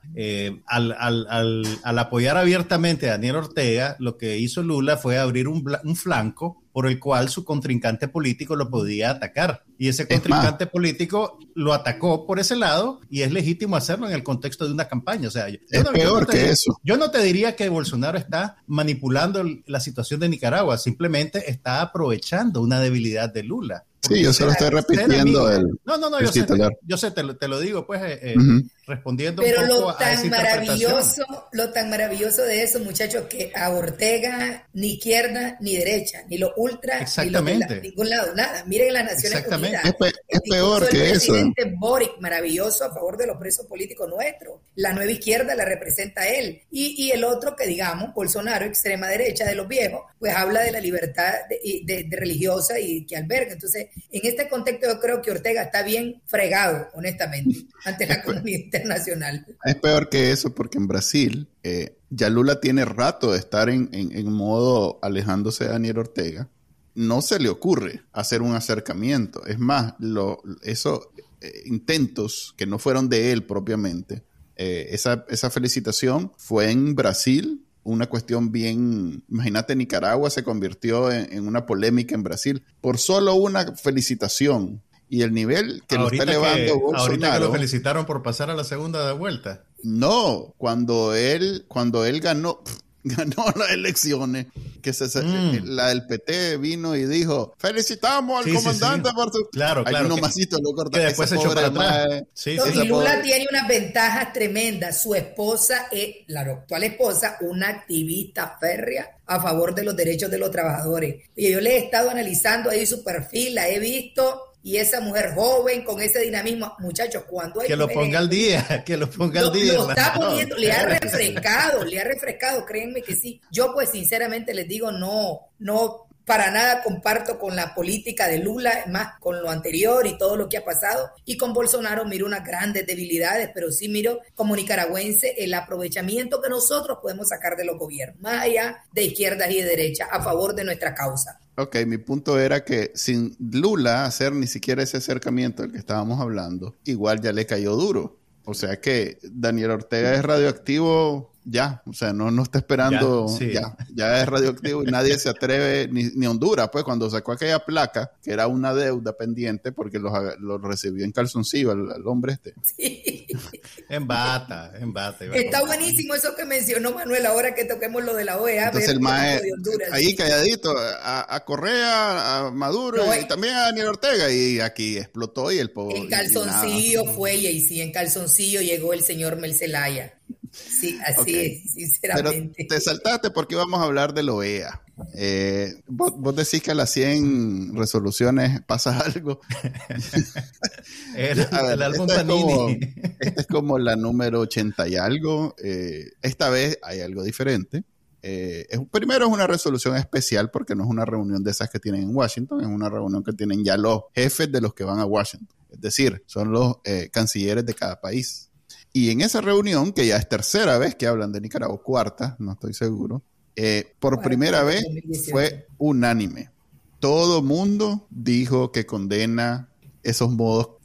al, al, apoyar abiertamente a Daniel Ortega, lo que hizo Lula fue abrir un, un flanco por el cual su contrincante político lo podía atacar. Y ese contrincante político lo atacó por ese lado y es legítimo hacerlo en el contexto de una campaña. O sea, es peor que eso. Yo no te diría que Bolsonaro está manipulando la situación de Nicaragua, simplemente está aprovechando una debilidad de Lula. Sí, yo solo estoy repitiendo el. No, no, no, yo sé, yo sé, te lo, te lo digo, pues, eh, eh, respondiendo Pero un poco lo tan maravilloso, lo tan maravilloso de eso, muchachos, que a Ortega ni izquierda ni derecha, ni lo ultra, Exactamente. ni ningún lado, nada. Miren las Naciones Unidas. Es, peor que eso. El presidente Boric, maravilloso a favor de los presos políticos nuestros. La nueva izquierda la representa él. Y, y el otro que digamos, Bolsonaro, extrema derecha de los viejos, pues habla de la libertad de, religiosa y que alberga. Entonces, en este contexto yo creo que Ortega está bien fregado, honestamente, ante la comunidad internacional. Es peor que eso porque en Brasil eh, ya Lula tiene rato de estar en, en, modo alejándose de Daniel Ortega no se le ocurre hacer un acercamiento. Es más, lo, esos eh, intentos que no fueron de él propiamente, eh, esa, esa felicitación fue en Brasil, una cuestión bien, imagínate, Nicaragua se convirtió en, una polémica en Brasil por solo una felicitación. Y el nivel que lo está elevando Bolsonaro. Ahorita que lo felicitaron por pasar a la segunda de vuelta. No, cuando él, cuando él ganó, (laughs) ganó las elecciones, que se, mm. la del PT vino y dijo, felicitamos al comandante por su... Claro, claro. lo Que después se echó para atrás. y Lula tiene unas ventajas tremendas. Su esposa es, la actual esposa, una activista férrea a favor de los derechos de los trabajadores. Y yo le he estado analizando ahí su perfil, la he visto y esa mujer joven con ese dinamismo, muchachos, cuando hay que lo ponga al día, (laughs) que lo ponga al día. Lo está poniendo, le ha (laughs) refrescado, le ha refrescado, créanme que sí. Yo pues sinceramente les digo no, no para nada comparto con la política de Lula, más con lo anterior y todo lo que ha pasado. Y con Bolsonaro miro unas grandes debilidades, pero sí miro como nicaragüense el aprovechamiento que nosotros podemos sacar de los gobiernos, más allá de izquierdas y de derechas, a favor de nuestra causa. Ok, mi punto era que sin Lula hacer ni siquiera ese acercamiento del que estábamos hablando, igual ya le cayó duro. O sea que Daniel Ortega es radioactivo ya, o sea, no, no está esperando, ya, ya, es radioactivo y nadie se atreve, ni, ni, Honduras, pues cuando sacó aquella placa, que era una deuda pendiente porque lo recibió en calzoncillo al, hombre este. Sí. en bata, en bata. Está buenísimo eso que mencionó Manuel ahora que toquemos lo de la OEA. Entonces el maestro, ahí calladito, a, Correa, a Maduro y también a Daniel Ortega y aquí explotó y el pobre. En calzoncillo fue y sí, en calzoncillo llegó el señor Melcelaya. Sí, así es, sinceramente. Pero te saltaste porque íbamos a hablar de la OEA. Eh, vos, decís que a las 100 resoluciones pasa (laughs) algo. (laughs) el, álbum esta, es como, (laughs) esta es como la número 80 y algo. Eh, esta vez hay algo diferente. Eh, es, primero es una resolución especial porque no es una reunión de esas que tienen en Washington, es una reunión que tienen ya los jefes de los que van a Washington. Es decir, son los cancilleres de cada país. Y en esa reunión, que ya es tercera vez que hablan de Nicaragua, cuarta, no estoy seguro, eh, por primera vez fue unánime. Todo mundo dijo que condena esos modos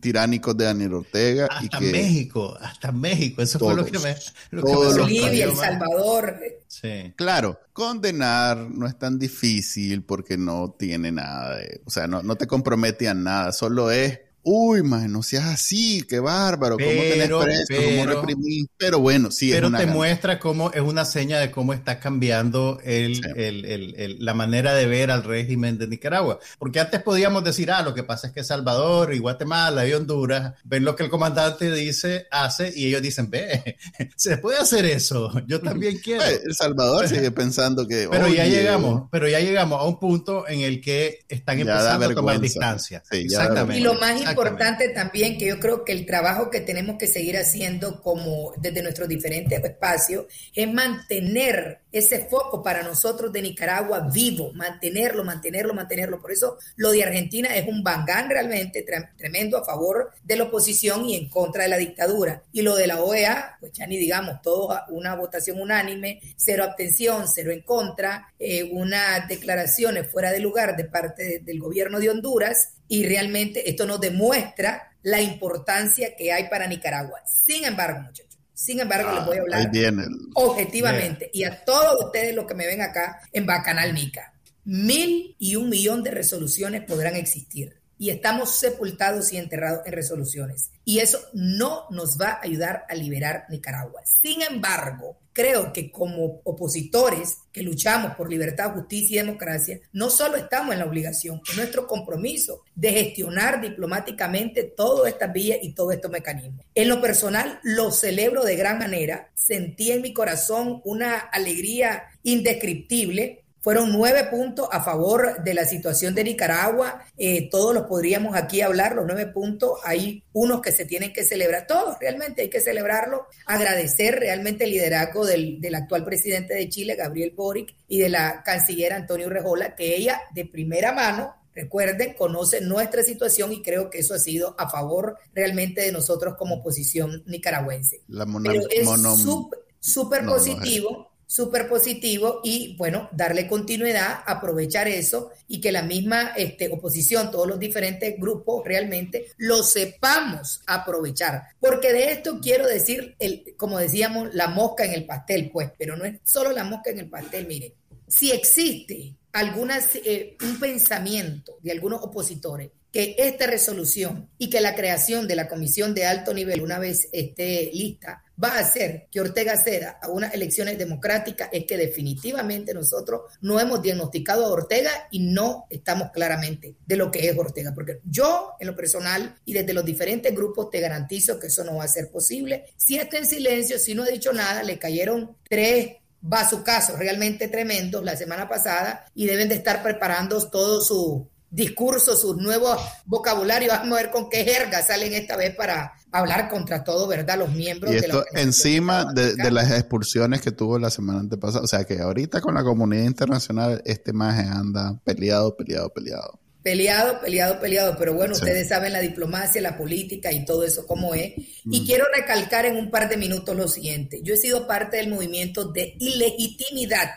tiránicos de Daniel Ortega. Hasta México, hasta México, eso fue lo que me... Lo Bolivia, El Salvador. Sí. Claro, condenar no es tan difícil porque no tiene nada de... O sea, no, no te compromete a nada, solo es uy, man, no seas así, qué bárbaro, cómo tenés preso, cómo reprimís. Pero bueno, sí. Pero te muestra cómo es una seña de cómo está cambiando el, el, el, la manera de ver al régimen de Nicaragua. Porque antes podíamos decir, ah, lo que pasa es que Salvador y Guatemala y Honduras ven lo que el comandante dice, hace, y ellos dicen, ve, (laughs) se puede hacer eso, yo también (laughs) quiero. El Salvador (laughs) sigue pensando que... Pero ya llegamos, pero ya llegamos a un punto en el que están empezando a tomar distancia. Exactamente. Y lo más importante también que yo creo que el trabajo que tenemos que seguir haciendo como desde nuestros diferentes espacios es mantener ese foco para nosotros de Nicaragua vivo, mantenerlo, mantenerlo, mantenerlo. Por eso lo de Argentina es un bangán realmente tremendo a favor de la oposición y en contra de la dictadura. Y lo de la OEA, pues ya ni digamos, todo una votación unánime, cero abstención, cero en contra, eh, unas declaraciones fuera de lugar de parte del gobierno de Honduras y realmente esto nos demuestra la importancia que hay para Nicaragua. Sin embargo, muchachos, sin embargo, les voy a hablar objetivamente y a todos ustedes los que me ven acá en Bacanal Nica. Mil y un millón de resoluciones podrán existir y estamos sepultados y enterrados en resoluciones. Y eso no nos va a ayudar a liberar Nicaragua. Sin embargo, creo que como opositores que luchamos por libertad, justicia y democracia, no solo estamos en la obligación, es nuestro compromiso de gestionar diplomáticamente todas estas vías y todos estos mecanismos. En lo personal, lo celebro de gran manera. Sentí en mi corazón una alegría indescriptible fueron nueve puntos a favor de la situación de Nicaragua. Eh, todos los podríamos aquí hablar, los nueve puntos. Hay unos que se tienen que celebrar, todos realmente hay que celebrarlo. Agradecer realmente el liderazgo del, del actual presidente de Chile, Gabriel Boric, y de la canciller Antonio Rejola, que ella de primera mano Recuerden, conoce nuestra situación y creo que eso ha sido a favor realmente de nosotros como oposición nicaragüense. La Pero es súper positivo súper positivo y bueno, darle continuidad, aprovechar eso y que la misma este, oposición, todos los diferentes grupos realmente lo sepamos aprovechar. Porque de esto quiero decir, el, como decíamos, la mosca en el pastel, pues, pero no es solo la mosca en el pastel, mire, si existe algunas, eh, un pensamiento de algunos opositores que esta resolución y que la creación de la comisión de alto nivel, una vez esté lista, va a hacer que Ortega ceda a unas elecciones democráticas, es que definitivamente nosotros no hemos diagnosticado a Ortega y no estamos claramente de lo que es Ortega. Porque yo, en lo personal y desde los diferentes grupos, te garantizo que eso no va a ser posible. Si está en silencio, si no ha dicho nada, le cayeron tres caso realmente tremendos la semana pasada y deben de estar preparando todo su discurso, sus nuevos vocabularios. Vamos a ver con qué jerga salen esta vez para hablar contra todo, ¿verdad? Los miembros y esto de encima de, las expulsiones que tuvo la semana antepasada. O sea que ahorita con la comunidad internacional este maje anda peleado, peleado, peleado. Peleado, peleado, peleado, pero bueno, ustedes saben la diplomacia, la política y todo eso cómo es. Y mm. quiero recalcar en un par de minutos lo siguiente. Yo he sido parte del movimiento de ilegitimidad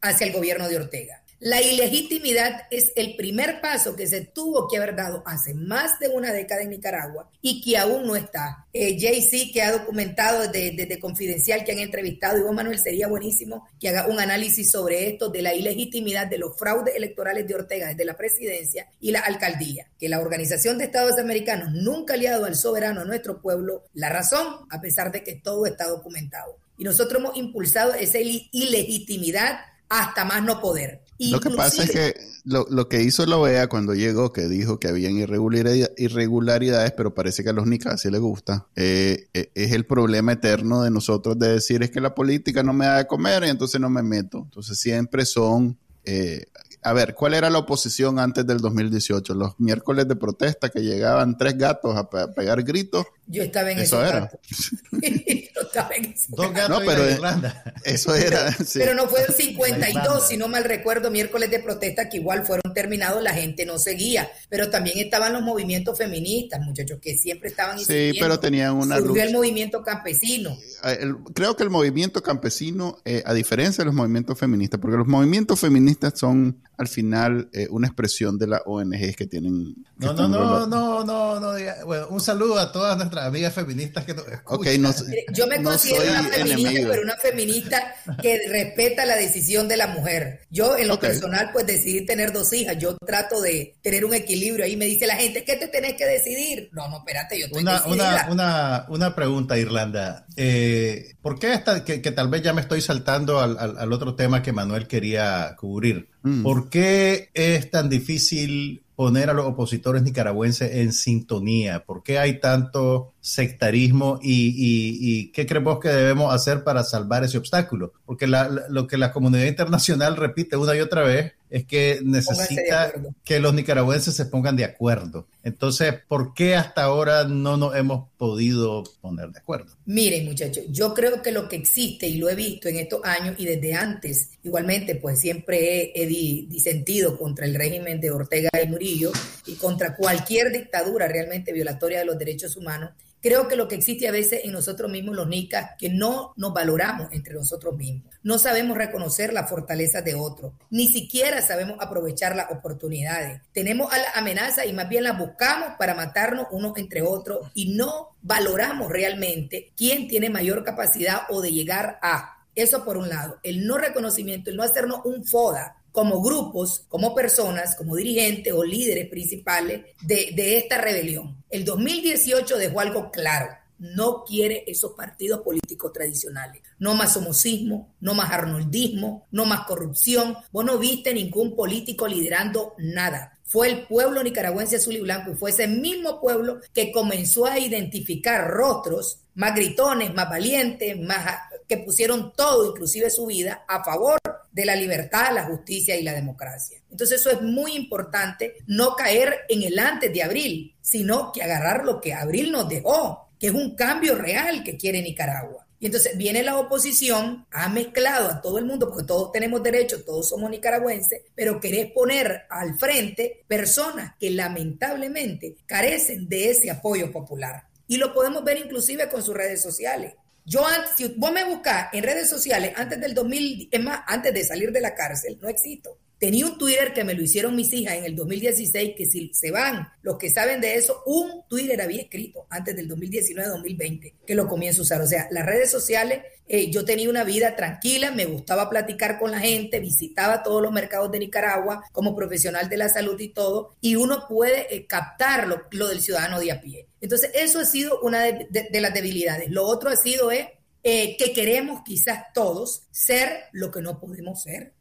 hacia el gobierno de Ortega. La ilegitimidad es el primer paso que se tuvo que haber dado hace más de una década en Nicaragua y que aún no está. Eh, JC, que ha documentado desde, Confidencial, que han entrevistado, y vos, Manuel, sería buenísimo que haga un análisis sobre esto de la ilegitimidad de los fraudes electorales de Ortega desde la presidencia y la alcaldía. Que la Organización de Estados Americanos nunca ha dado al soberano a nuestro pueblo la razón, a pesar de que todo está documentado. Y nosotros hemos impulsado esa ilegitimidad hasta más no poder. Lo que pasa es que lo, que hizo la OEA cuando llegó, que dijo que habían irregularidades, pero parece que a los nicas sí les gusta, eh, eh, es el problema eterno de nosotros de decir es que la política no me da de comer y entonces no me meto. Entonces siempre son eh, a ver, ¿cuál era la oposición antes del 2018? Los miércoles de protesta que llegaban tres gatos a, pegar gritos. Yo estaba en eso. Era. (laughs) Yo estaba en eso. Dos gatos no, pero Irlanda. Eso era. Pero no fueron 52, si no mal recuerdo, miércoles de protesta que igual fueron terminados, la gente no seguía. Pero también estaban los movimientos feministas, muchachos, que siempre estaban. Sí, pero tenían una. Surgió el movimiento campesino. Eh, creo que el movimiento campesino, eh, a diferencia de los movimientos feministas, porque los movimientos feministas son al final eh, una expresión de las ONGs que tienen. no, no, no, no, no, no, Bueno, un saludo a todas nuestras amigas feministas que nos escuchan. no, Yo me considero una feminista, pero una feminista que respeta la decisión de la mujer. Yo, en lo personal, pues decidí tener dos hijas. Yo trato de tener un equilibrio. Ahí me dice la gente, ¿qué te tenés que decidir? No, no, espérate, yo estoy una, una, una, una, pregunta, Irlanda. Eh, ¿Por qué esta, que, tal vez ya me estoy saltando al, al otro tema que Manuel quería cubrir? Mm. ¿Por qué es tan difícil poner a los opositores nicaragüenses en sintonía? ¿Por qué hay tanto sectarismo y, qué creemos que debemos hacer para salvar ese obstáculo? Porque lo que la comunidad internacional repite una y otra vez es que necesita que los nicaragüenses se pongan de acuerdo. Entonces, ¿por qué hasta ahora no nos hemos podido poner de acuerdo? Miren, muchachos, yo creo que lo que existe, y lo he visto en estos años y desde antes, igualmente, pues siempre he, disentido contra el régimen de Ortega y Murillo y contra cualquier dictadura realmente violatoria de los derechos humanos, Creo que lo que existe a veces en nosotros mismos, los nicas, que no nos valoramos entre nosotros mismos. No sabemos reconocer la fortaleza de otros. Ni siquiera sabemos aprovechar las oportunidades. Tenemos a la amenaza y más bien las buscamos para matarnos unos entre otros y no valoramos realmente quién tiene mayor capacidad o de llegar a. Eso por un lado. El no reconocimiento, el no hacernos un FODA como grupos, como personas, como dirigentes o líderes principales de, esta rebelión. El 2018 dejó algo claro. No quiere esos partidos políticos tradicionales. No más homocismo, no más arnoldismo, no más corrupción. Vos no viste ningún político liderando nada fue el pueblo nicaragüense azul y blanco y fue ese mismo pueblo que comenzó a identificar rostros más gritones, más valientes, más que pusieron todo, inclusive su vida, a favor de la libertad, la justicia y la democracia. Entonces eso es muy importante, no caer en el antes de abril, sino que agarrar lo que abril nos dejó, que es un cambio real que quiere Nicaragua. Y entonces viene la oposición, ha mezclado a todo el mundo, porque todos tenemos derechos, todos somos nicaragüenses, pero querés poner al frente personas que lamentablemente carecen de ese apoyo popular. Y lo podemos ver inclusive con sus redes sociales. Yo antes, si vos me buscás en redes sociales antes del 2000, es más, antes de salir de la cárcel, no existo. Tenía un Twitter que me lo hicieron mis hijas en el 2016, que si se van los que saben de eso, un Twitter había escrito antes del 2019-2020 que lo comienzo a usar. O sea, las redes sociales, eh, yo tenía una vida tranquila, me gustaba platicar con la gente, visitaba todos los mercados de Nicaragua como profesional de la salud y todo, y uno puede eh, captar lo, del ciudadano de a pie. Entonces, eso ha sido una de, las debilidades. Lo otro ha sido es eh, que queremos quizás todos ser lo que no podemos ser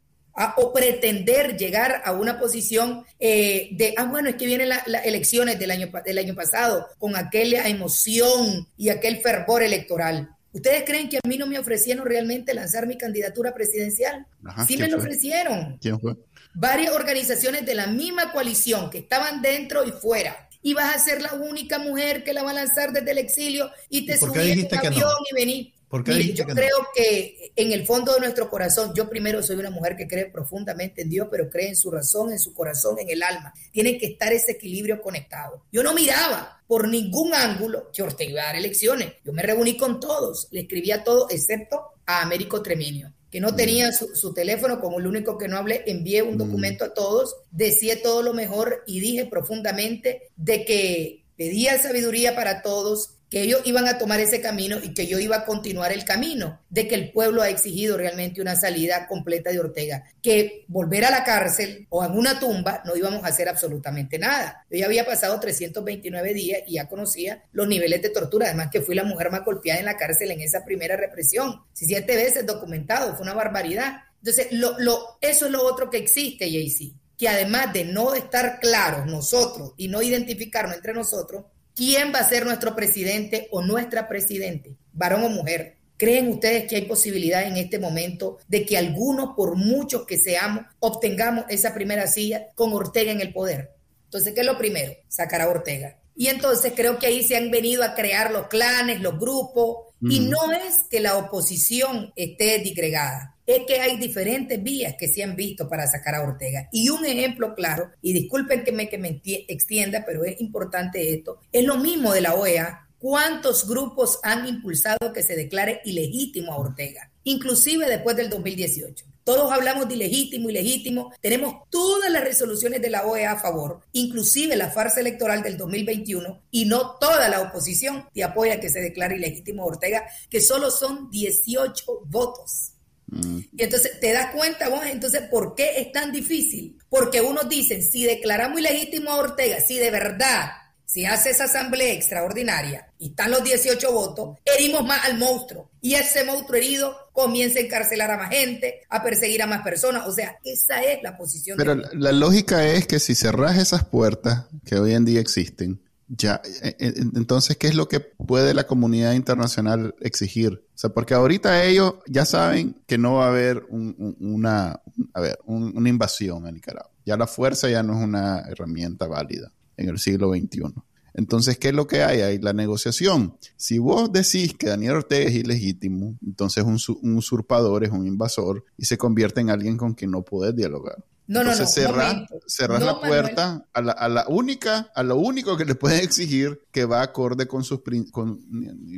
o pretender llegar a una posición eh, de, ah, bueno, es que vienen las elecciones del año, del año pasado con aquella emoción y aquel fervor electoral. ¿Ustedes creen que a mí no me ofrecieron realmente lanzar mi candidatura presidencial? sí me lo ofrecieron. ¿Quién fue? Varias organizaciones de la misma coalición que estaban dentro y fuera. Y vas a ser la única mujer que la va a lanzar desde el exilio y te subí en un avión y vení yo creo que en el fondo de nuestro corazón, yo primero soy una mujer que cree profundamente en Dios, pero cree en su razón, en su corazón, en el alma. Tiene que estar ese equilibrio conectado. Yo no miraba por ningún ángulo que Ortega iba a dar elecciones. Yo me reuní con todos, le escribí a todos, excepto a Américo Treminio que no mm. tenía su, teléfono como el único que no hablé, envié un mm. documento a todos, decía todo lo mejor y dije profundamente de que pedía sabiduría para todos, que ellos iban a tomar ese camino y que yo iba a continuar el camino, de que el pueblo ha exigido realmente una salida completa de Ortega, que volver a la cárcel o en una tumba no íbamos a hacer absolutamente nada. Yo ya había pasado 329 días y ya conocía los niveles de tortura, además que fui la mujer más golpeada en la cárcel en esa primera represión, siete veces documentado, fue una barbaridad. Entonces, lo, eso es lo otro que existe, JC, que además de no estar claros nosotros y no identificarnos entre nosotros, ¿Quién va a ser nuestro presidente o nuestra presidente, varón o mujer? ¿Creen ustedes que hay posibilidad en este momento de que algunos, por muchos que seamos, obtengamos esa primera silla con Ortega en el poder? Entonces, ¿qué es lo primero? Sacar a Ortega. Y entonces creo que ahí se han venido a crear los clanes, los grupos, y no es que la oposición esté disgregada es que hay diferentes vías que se han visto para sacar a Ortega. Y un ejemplo claro, y disculpen que me, que me extienda, pero es importante esto, es lo mismo de la OEA. ¿Cuántos grupos han impulsado que se declare ilegítimo a Ortega? Inclusive después del 2018. Todos hablamos de ilegítimo, ilegítimo. Tenemos todas las resoluciones de la OEA a favor, inclusive la farsa electoral del 2021, y no toda la oposición te apoya que se declare ilegítimo a Ortega, que solo son 18 votos. Y entonces te das cuenta vos, entonces, ¿por qué es tan difícil? Porque unos dicen, si declaramos ilegítimo a Ortega, si de verdad si hace esa asamblea extraordinaria y están los 18 votos, herimos más al monstruo. Y ese monstruo herido comienza a encarcelar a más gente, a perseguir a más personas. O sea, esa es la posición. Pero la lógica es que si cerras esas puertas que hoy en día existen, ya, e, e, entonces, ¿qué es lo que puede la comunidad internacional exigir? O sea, porque ahorita ellos ya saben que no va a haber una, a ver, una invasión a Nicaragua. Ya la fuerza ya no es una herramienta válida en el siglo XXI. Entonces, ¿qué es lo que hay? Hay la negociación. Si vos decís que Daniel Ortega es ilegítimo, entonces un, un usurpador es un invasor y se convierte en alguien con quien no puedes dialogar. No, no, no. Cerrar, la puerta a la, a la, única, a lo único que le pueden exigir que va acorde con sus con,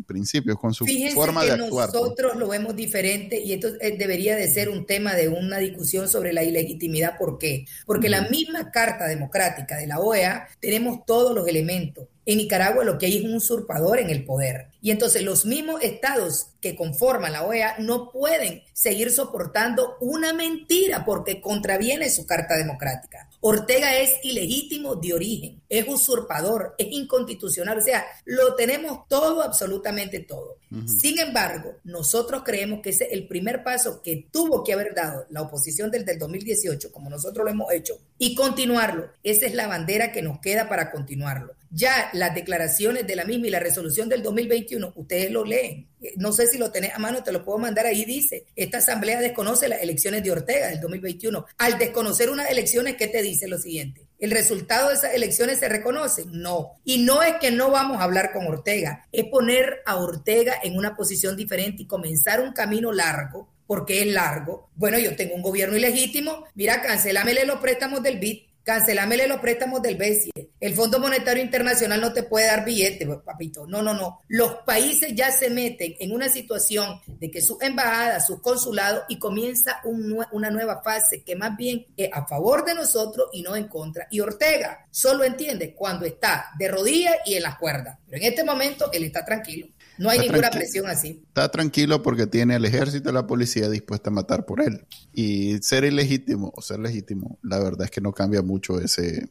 principios, con su forma de actuar. Pues. Nosotros lo vemos diferente y esto eh, debería de ser un tema de una discusión sobre la ilegitimidad. ¿Por qué? Porque la misma Carta Democrática de la OEA tenemos todos los elementos en Nicaragua lo que hay es un usurpador en el poder. Y entonces los mismos estados que conforman la OEA no pueden seguir soportando una mentira porque contraviene su Carta Democrática. Ortega es ilegítimo de origen, es usurpador, es inconstitucional, o sea, lo tenemos todo, absolutamente todo. Sin embargo, nosotros creemos que ese es el primer paso que tuvo que haber dado la oposición del, del 2018, como nosotros lo hemos hecho, y continuarlo. Esa es la bandera que nos queda para continuarlo. Ya las declaraciones de la misma y la resolución del 2021, ustedes lo leen. No sé si lo tenés a mano, te lo puedo mandar ahí. Dice, esta asamblea desconoce las elecciones de Ortega del 2021. Al desconocer unas elecciones, ¿qué te dice lo siguiente? ¿El resultado de esas elecciones se reconoce? No. Y no es que no vamos a hablar con Ortega, es poner a Ortega en una posición diferente y comenzar un camino largo, porque es largo. Bueno, yo tengo un gobierno ilegítimo, mira, cancelámele los préstamos del BID, cancelámele los préstamos del BESIE. El Fondo Monetario Internacional no te puede dar billetes, papito. No, no, no. Los países ya se meten en una situación de que sus embajadas, sus consulados, y comienza una nueva fase que más bien es a favor de nosotros y no en contra. Y Ortega solo entiende cuando está de rodillas y en las cuerdas. Pero en este momento él está tranquilo. No hay ninguna presión así. Está tranquilo porque tiene el ejército y la policía dispuesta a matar por él. Y ser ilegítimo o ser legítimo, la verdad es que no cambia mucho ese,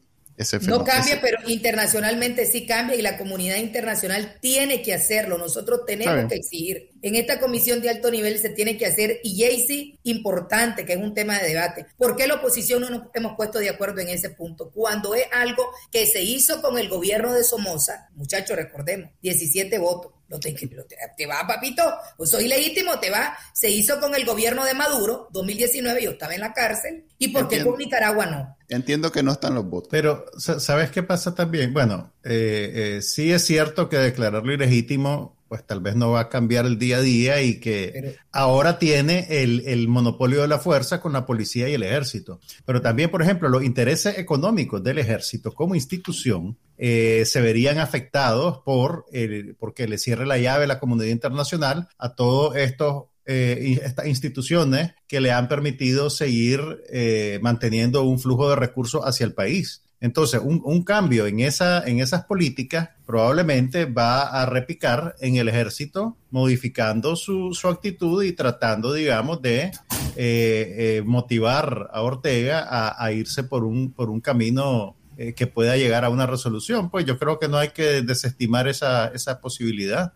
no cambia, pero internacionalmente sí cambia y la comunidad internacional tiene que hacerlo. Nosotros tenemos que exigir. En esta comisión de alto nivel se tiene que hacer y Jaycee, importante, que es un tema de debate. ¿Por qué la oposición no nos hemos puesto de acuerdo en ese punto? Cuando es algo que se hizo con el gobierno de Somoza, muchachos, recordemos, 17 votos. Lo te, te, va, papito, pues soy legítimo, te va. Se hizo con el gobierno de Maduro, 2019, yo estaba en la cárcel. ¿Y por qué con Nicaragua no? Entiendo que no están los votos. Pero, ¿sabes qué pasa también? Bueno, eh, eh, sí es cierto que declararlo ilegítimo pues tal vez no va a cambiar el día a día y que ahora tiene el, monopolio de la fuerza con la policía y el ejército. Pero también, por ejemplo, los intereses económicos del ejército como institución eh, se verían afectados por el, porque le cierre la llave a la comunidad internacional a todos estos eh, estas instituciones que le han permitido seguir eh, manteniendo un flujo de recursos hacia el país. Entonces, un, cambio en, esa, en esas políticas probablemente va a repicar en el ejército, modificando su, actitud y tratando, digamos, de eh, eh, motivar a Ortega a, irse por un, por un camino eh, que pueda llegar a una resolución. Pues yo creo que no hay que desestimar esa, posibilidad.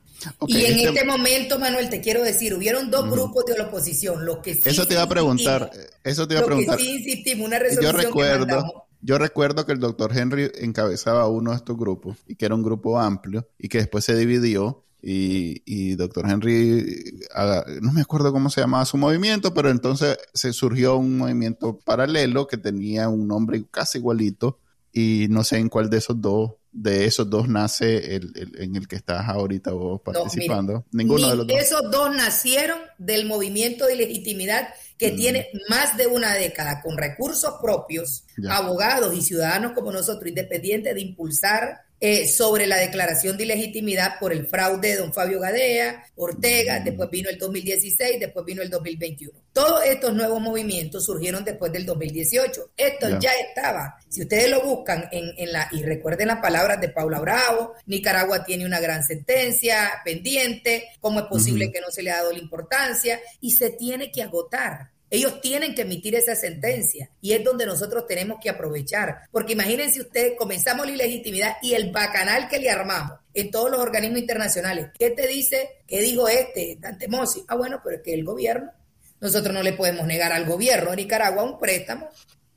y en este, este momento, Manuel, te quiero decir, hubieron dos grupos de la oposición, los que sí Eso te iba a preguntar, eso te iba a preguntar. sí insistimos, una resolución yo recuerdo, yo recuerdo que el doctor Henry encabezaba uno de estos grupos y que era un grupo amplio y que después se dividió y, y doctor Henry, no me acuerdo cómo se llamaba su movimiento, pero entonces se surgió un movimiento paralelo que tenía un nombre casi igualito y no sé en cuál de esos dos de esos dos nace el, en el que estás ahorita vos participando. Ninguno de los dos. Esos dos nacieron del movimiento de legitimidad que mm. tiene más de una década con recursos propios, abogados y ciudadanos como nosotros, independientes de impulsar eh, sobre la declaración de ilegitimidad por el fraude de don Fabio Gadea, Ortega, mm. después vino el 2016, después vino el 2021. Todos estos nuevos movimientos surgieron después del 2018. Esto ya estaba. Si ustedes lo buscan en, en, la, y recuerden las palabras de Paula Bravo, Nicaragua tiene una gran sentencia pendiente, ¿cómo es posible que no se le ha dado la importancia? Y se tiene que agotar. Ellos tienen que emitir esa sentencia y es donde nosotros tenemos que aprovechar. Porque imagínense ustedes, comenzamos la ilegitimidad y el bacanal que le armamos en todos los organismos internacionales. ¿Qué te dice? ¿Qué dijo este, Dante Mossi? Ah, bueno, pero es que el gobierno, nosotros no le podemos negar al gobierno de Nicaragua un préstamo.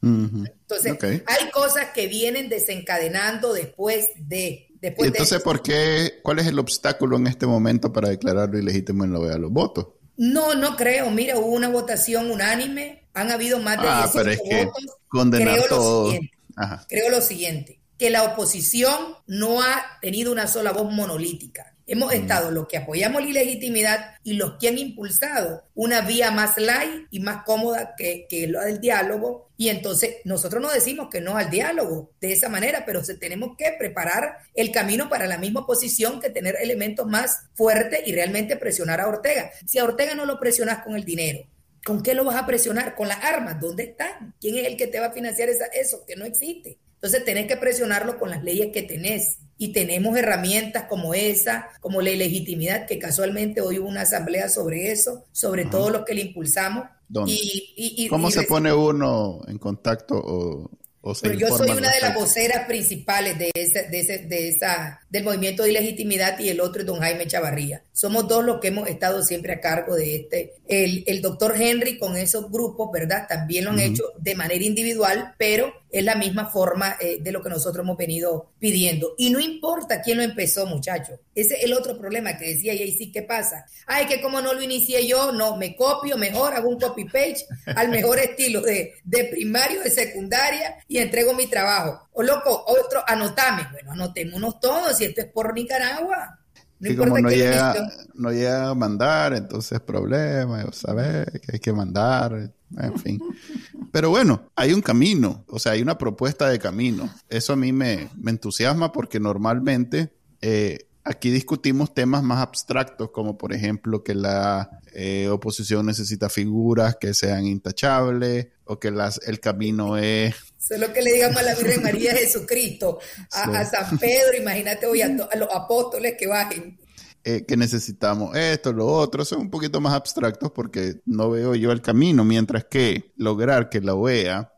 Entonces, hay cosas que vienen desencadenando después de... Después entonces, ¿por qué? ¿Cuál es el obstáculo en este momento para declararlo ilegítimo en lo de los votos? No, no creo. Mira, hubo una votación unánime. Han habido más de ah, pero es que Condenar creo todo. Lo siguiente, creo lo siguiente, que la oposición no ha tenido una sola voz monolítica. Hemos estado los que apoyamos la ilegitimidad y los que han impulsado una vía más light y más cómoda que, que lo del diálogo. Y entonces nosotros no decimos que no al diálogo de esa manera, pero se, tenemos que preparar el camino para la misma oposición que tener elementos más fuertes y realmente presionar a Ortega. Si a Ortega no lo presionas con el dinero, ¿con qué lo vas a presionar? Con las armas. ¿Dónde están? ¿Quién es el que te va a financiar esa, eso? Que no existe. Entonces tenés que presionarlo con las leyes que tenés y tenemos herramientas como esa, como la legitimidad, que casualmente hoy hubo una asamblea sobre eso, sobre todo lo que le impulsamos. Y, ¿Cómo se pone uno en contacto o, pero yo soy una de las voceras principales de, ese, de, ese, de esa, del movimiento de ilegitimidad y el otro es don Jaime Chavarría. Somos dos los que hemos estado siempre a cargo de este. El, el doctor Henry con esos grupos, ¿verdad? También lo han hecho de manera individual, pero es la misma forma eh, de lo que nosotros hemos venido pidiendo. Y no importa quién lo empezó, muchachos. Ese es el otro problema que decía sí ¿qué pasa? Ay, que como no lo inicié yo, no, me copio mejor, hago un copy-page al mejor estilo de, de primario, de secundaria y entrego mi trabajo. O loco, otro, anotame. Bueno, anotémonos todos y esto es por Nicaragua. No y como no llega, no llega a mandar, entonces problema, saber que hay que mandar, en fin. (laughs) Pero bueno, hay un camino, o sea, hay una propuesta de camino. Eso a mí me, me entusiasma porque normalmente eh, aquí discutimos temas más abstractos, como por ejemplo que la eh, oposición necesita figuras que sean intachables o que las, el camino es... Solo que le digamos a la Virgen María Jesucristo, a, San Pedro, imagínate hoy a, los apóstoles que bajen. Eh, que necesitamos esto, lo otro, son un poquito más abstractos porque no veo yo el camino, mientras que lograr que la OEA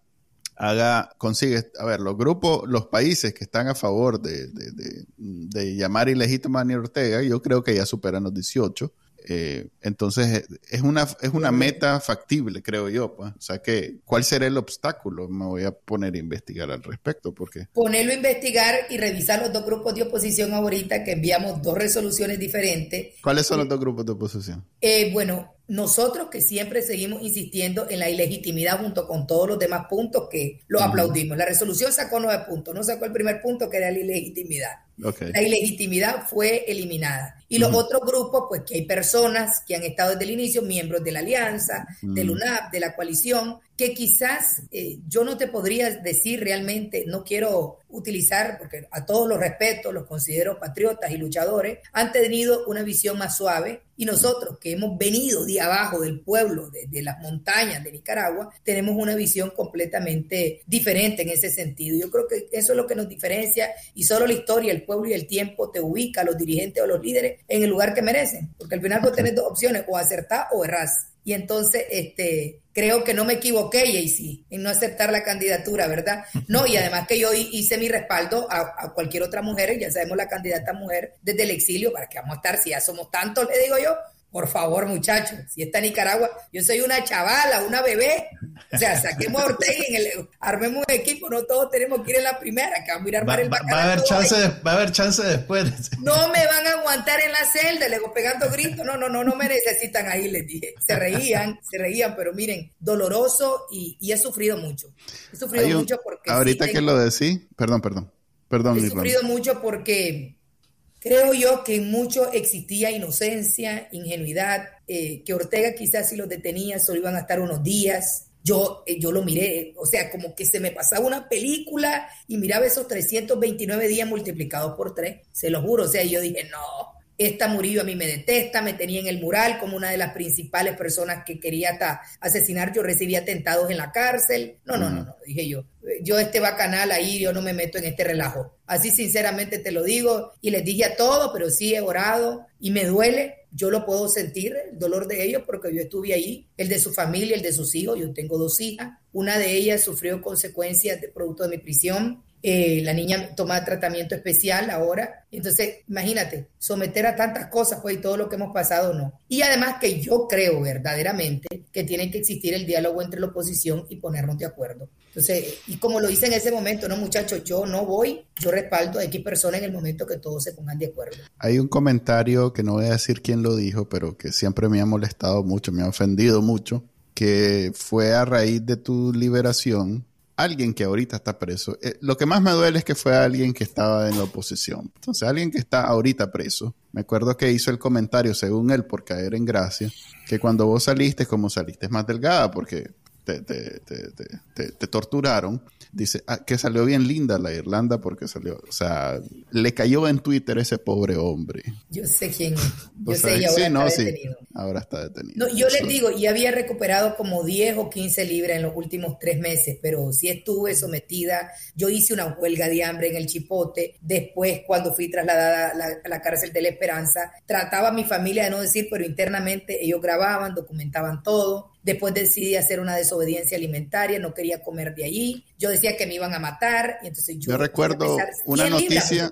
haga, consigue, a ver, los grupos, los países que están a favor de, de, de, de llamar ilegítima a Daniel Ortega, yo creo que ya superan los 18. Eh, entonces, es una, es una meta factible, creo yo. Pues. O sea, que, ¿cuál será el obstáculo? Me voy a poner a investigar al respecto. porque Ponerlo a investigar y revisar los dos grupos de oposición ahorita, que enviamos dos resoluciones diferentes. ¿Cuáles son los dos grupos de oposición? Eh, bueno, nosotros que siempre seguimos insistiendo en la ilegitimidad junto con todos los demás puntos que lo aplaudimos. La resolución sacó nueve puntos, no sacó el primer punto que era la ilegitimidad. La ilegitimidad fue eliminada. Y los otros grupos, pues que hay personas que han estado desde el inicio, miembros de la alianza, del UNAP, de la coalición, que quizás eh, yo no te podría decir realmente, no quiero utilizar, porque a todos los respeto, los considero patriotas y luchadores, han tenido una visión más suave y nosotros que hemos venido de abajo del pueblo, de, de, las montañas de Nicaragua, tenemos una visión completamente diferente en ese sentido. Yo creo que eso es lo que nos diferencia y solo la historia, el pueblo y el tiempo te ubica a los dirigentes o los líderes en el lugar que merecen, porque al final vos tenés dos opciones, o acertar o errás. Y entonces, este, creo que no me equivoqué, Jaycee, en no aceptar la candidatura, ¿verdad? No, y además que yo hice mi respaldo a, a, cualquier otra mujer, ya sabemos la candidata mujer desde el exilio, para que vamos a estar, si ya somos tantos, le digo yo, por favor, muchachos, si está Nicaragua, yo soy una chavala, una bebé. O sea, saquemos a Ortega en el, armemos un equipo, no todos tenemos que ir en la primera, que vamos a ir a armar el va, va, a haber chance va a haber chance después. No me van a aguantar en la celda, le digo pegando gritos, no, no, no, no me necesitan ahí, les dije. Se reían, se reían, pero miren, doloroso y, y he sufrido mucho. He sufrido un, mucho porque... Ahorita sí, que lo decís, perdón, perdón, perdón. He sufrido mucho porque Creo yo que en mucho existía inocencia, ingenuidad, eh, que Ortega quizás si lo detenía solo iban a estar unos días. Yo, eh, yo lo miré, o sea, como que se me pasaba una película y miraba esos 329 días multiplicados por tres, se lo juro, o sea, yo dije, no, esta Murillo a mí me detesta, me tenía en el mural como una de las principales personas que quería hasta asesinar, yo recibía atentados en la cárcel. No, no, no, no, dije yo yo este bacanal ahí, yo no me meto en este relajo. Así sinceramente te lo digo y les dije a todos, pero sí he orado y me duele. Yo lo puedo sentir, el dolor de ellos, porque yo estuve ahí, el de su familia, el de sus hijos. Yo tengo dos hijas. Una de ellas sufrió consecuencias de producto de mi prisión eh, la niña toma tratamiento especial ahora. Entonces, imagínate, someter a tantas cosas, pues, y todo lo que hemos pasado, no. Y además que yo creo verdaderamente que tiene que existir el diálogo entre la oposición y ponernos de acuerdo. Entonces, y como lo hice en ese momento, no, muchachos, yo no voy, yo respaldo a X personas en el momento que todos se pongan de acuerdo. Hay un comentario que no voy a decir quién lo dijo, pero que siempre me ha molestado mucho, me ha ofendido mucho, que fue a raíz de tu liberación alguien que ahorita está preso. Eh, lo que más me duele es que fue alguien que estaba en la oposición. Entonces, alguien que está ahorita preso. Me acuerdo que hizo el comentario, según él, por caer en gracia, que cuando vos saliste, como saliste más delgada, porque te, te, te, te torturaron, dice ah, que salió bien linda la Irlanda porque salió, o sea, le cayó en Twitter ese pobre hombre. Yo sé quién es. Yo (laughs) sé, y ahora sí, no, está detenido. Sí, ahora está detenido. No, yo les digo, y había recuperado como 10 o 15 libras en los últimos tres meses, pero sí estuve sometida. Yo hice una huelga de hambre en el Chipote. Después, cuando fui trasladada a la, a la cárcel de la Esperanza, trataba a mi familia de no decir, pero internamente ellos grababan, documentaban todo Después decidí hacer una desobediencia alimentaria, no quería comer de allí. Yo decía que me iban a matar. Y entonces yo, yo recuerdo una noticia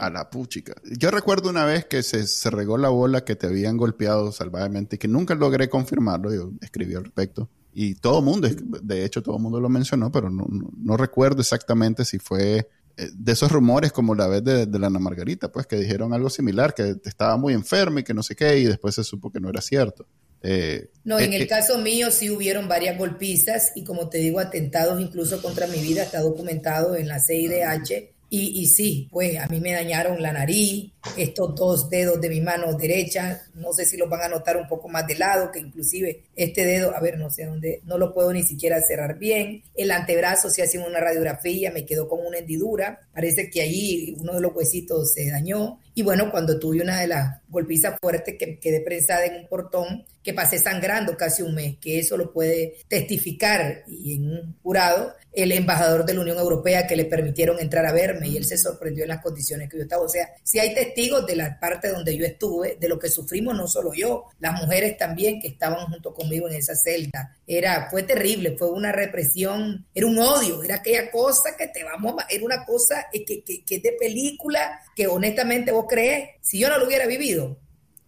a la puchica. Yo recuerdo una vez que se, se, regó la bola que te habían golpeado salvajemente y que nunca logré confirmarlo. Yo escribí al respecto. Y todo el mundo, de hecho todo el mundo lo mencionó, pero no, no, no recuerdo exactamente si fue eh, de esos rumores como la vez de, de, la Ana Margarita, pues que dijeron algo similar, que estaba muy enferma y que no sé qué, y después se supo que no era cierto. Eh, no, en el caso mío sí hubieron varias golpizas y como te digo, atentados incluso contra mi vida, está documentado en la CIDH Y, y, sí, pues a mí me dañaron la nariz, estos dos dedos de mi mano derecha, no sé si los van a notar un poco más de lado, que inclusive este dedo, a ver, no sé dónde, no lo puedo ni siquiera cerrar bien. El antebrazo, si hacen una radiografía, me quedó como una hendidura, parece que allí uno de los huesitos se dañó. Y bueno, cuando tuve una de las golpizas fuertes que quedé prensada en un portón, que pasé sangrando casi un mes, que eso lo puede testificar y en un jurado el embajador de la Unión Europea que le permitieron entrar a verme y él se sorprendió en las condiciones que yo estaba. O sea, si hay testigos de la parte donde yo estuve, de lo que sufrimos no solo yo, las mujeres también que estaban junto conmigo en esa celda. Era, fue terrible, fue una represión, era un odio, era aquella cosa que te vamos a, era una cosa que, que, que es de película, que honestamente vos crees, si yo no lo hubiera vivido,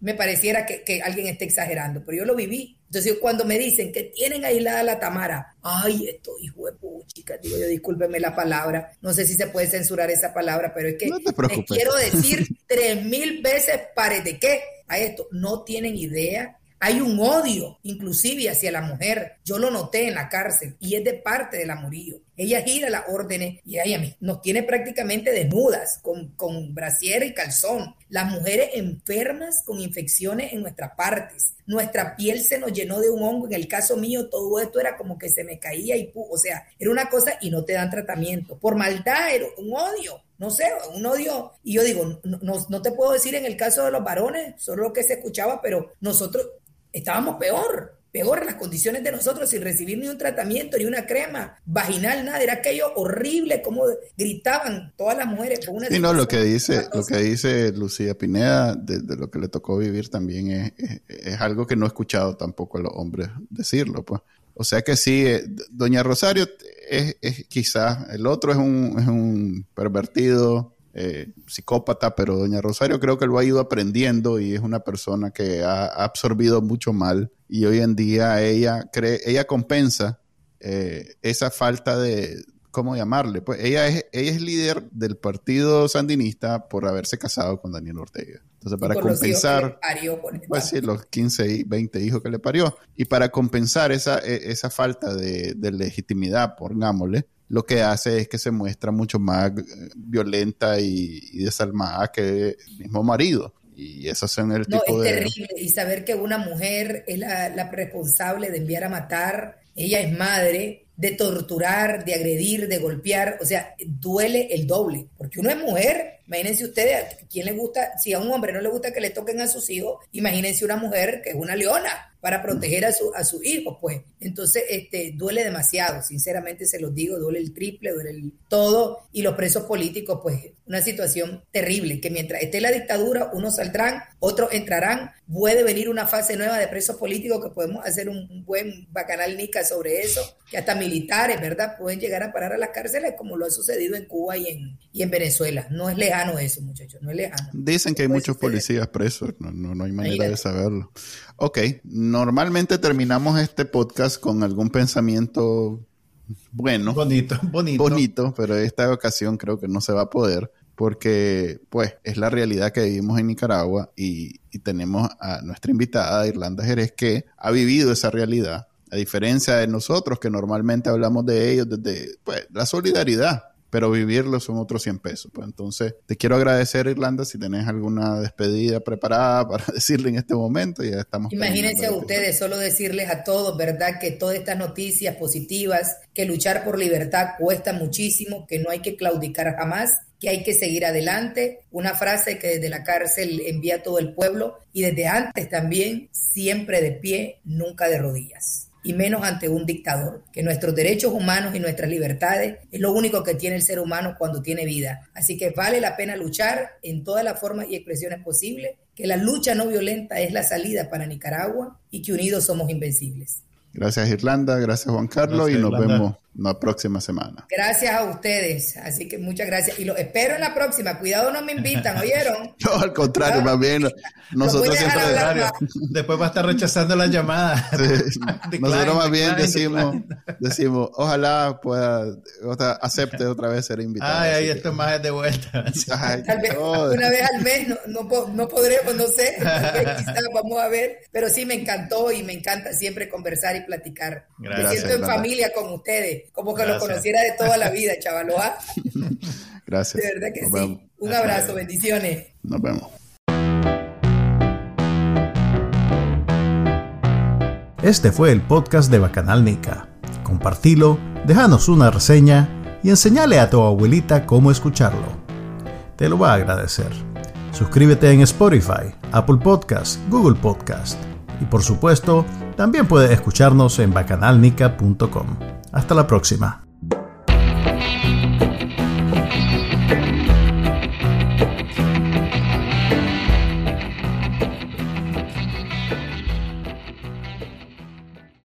me pareciera que, alguien esté exagerando, pero yo lo viví. Entonces, cuando me dicen que tienen aislada la Tamara, ay, esto hijo de puchica, digo yo, discúlpeme la palabra, no sé si se puede censurar esa palabra, pero es que te quiero decir tres mil veces, pare de qué a esto, no tienen idea hay un odio, inclusive hacia la mujer. Yo lo noté en la cárcel y es de parte de la Murillo. Ella gira las órdenes y ella nos tiene prácticamente desnudas, con, con brasier y calzón. Las mujeres enfermas con infecciones en nuestras partes. Nuestra piel se nos llenó de un hongo. En el caso mío, todo esto era como que se me caía y, o sea, era una cosa y no te dan tratamiento. Por maldad, era un odio no sé, un odio. Y yo digo, no, no, te puedo decir en el caso de los varones, solo lo que se escuchaba, pero nosotros, estábamos peor, peor las condiciones de nosotros sin recibir ni un tratamiento, ni una crema vaginal, nada, era aquello horrible como gritaban todas las mujeres. Con una sí, no, lo que dice, lo que dice Lucía Pineda, de, lo que le tocó vivir también es, es, algo que no he escuchado tampoco a los hombres decirlo, pues. O sea que sí, eh, doña Rosario es, es quizás, el otro es un, es un pervertido, eh, psicópata, pero doña Rosario creo que lo ha ido aprendiendo y es una persona que ha, absorbido mucho mal y hoy en día ella cree, ella compensa eh, esa falta de, ¿cómo llamarle? Pues ella es, ella es líder del partido sandinista por haberse casado con Daniel Ortega. Entonces, para compensar, pues sí, los 15 y 20 hijos que le parió, y para compensar esa, e, esa falta de, de legitimidad, pongámosle, lo que hace es que se muestra mucho más eh, violenta y, desalmada que el mismo marido. Y eso son el tipo no, es terrible. Y saber que una mujer es la, la responsable de enviar a matar, ella es madre, de torturar, de agredir, de golpear, o sea, duele el doble, porque uno es mujer, imagínense ustedes, ¿quién le gusta? Si a un hombre no le gusta que le toquen a sus hijos, imagínense una mujer que es una leona, para proteger a su, a su hijo, pues. Entonces, este, duele demasiado, sinceramente se los digo, duele el triple, duele el todo, y los presos políticos, pues, una situación terrible, que mientras esté la dictadura, unos saldrán, otros entrarán, puede venir una fase nueva de presos políticos que podemos hacer un, buen bacanal nica sobre eso, que hasta militares, ¿verdad?, pueden llegar a parar a las cárceles como lo ha sucedido en Cuba y en, y en Venezuela. No es lejano eso, muchachos, no es lejano. Dicen que hay muchos policías presos, no, no, no hay manera de saberlo. Ok, normalmente terminamos este podcast con algún pensamiento bueno. Bonito, (laughs) bonito. Bonito, pero esta ocasión creo que no se va a poder porque pues es la realidad que vivimos en Nicaragua y, tenemos a nuestra invitada Irlanda Jerez que ha vivido esa realidad, a diferencia de nosotros que normalmente hablamos de ellos desde pues, la solidaridad, pero vivirlo son otros 100 pesos. Pues entonces, te quiero agradecer, Irlanda, si tenés alguna despedida preparada (laughs) para decirle en este momento, ya estamos. Imagínense a ustedes, solo decirles a todos, ¿verdad? Que todas estas noticias positivas, que luchar por libertad cuesta muchísimo, que no hay que claudicar jamás que hay que seguir adelante, una frase que desde la cárcel envía a todo el pueblo y desde antes también, siempre de pie, nunca de rodillas y menos ante un dictador, que nuestros derechos humanos y nuestras libertades es lo único que tiene el ser humano cuando tiene vida. Así que vale la pena luchar en todas las formas y expresiones posibles, que la lucha no violenta es la salida para Nicaragua y que unidos somos invencibles. Gracias Irlanda, gracias Juan Carlos y nos vemos la próxima semana. Gracias a ustedes, así que muchas gracias y lo espero en la próxima. Cuidado, no me invitan, ¿oyeron? (laughs) no, al contrario, más bien nosotros siempre después va a estar rechazando las llamadas. (laughs) (laughs) nosotros más bien decimos, decimos, ojalá pueda acepte otra vez ser invitado. Ay, ahí esto más es de vuelta. Tal vez una vez al mes, no, no, podremos, no sé, vamos a ver, pero sí me encantó y me encanta siempre conversar y platicar. me siento en familia con ustedes como que lo conociera de toda la vida, chavaloa. (laughs) Gracias. De verdad que sí. Un abrazo, bendiciones. Nos vemos. Este fue el podcast de Bacanal Nica. Compartilo, déjanos una reseña y enseñale a tu abuelita cómo escucharlo. Te lo va a agradecer. Suscríbete en Spotify, Apple Podcast, Google Podcast y por supuesto, también puedes escucharnos en bacanalnica.com. Hasta la próxima.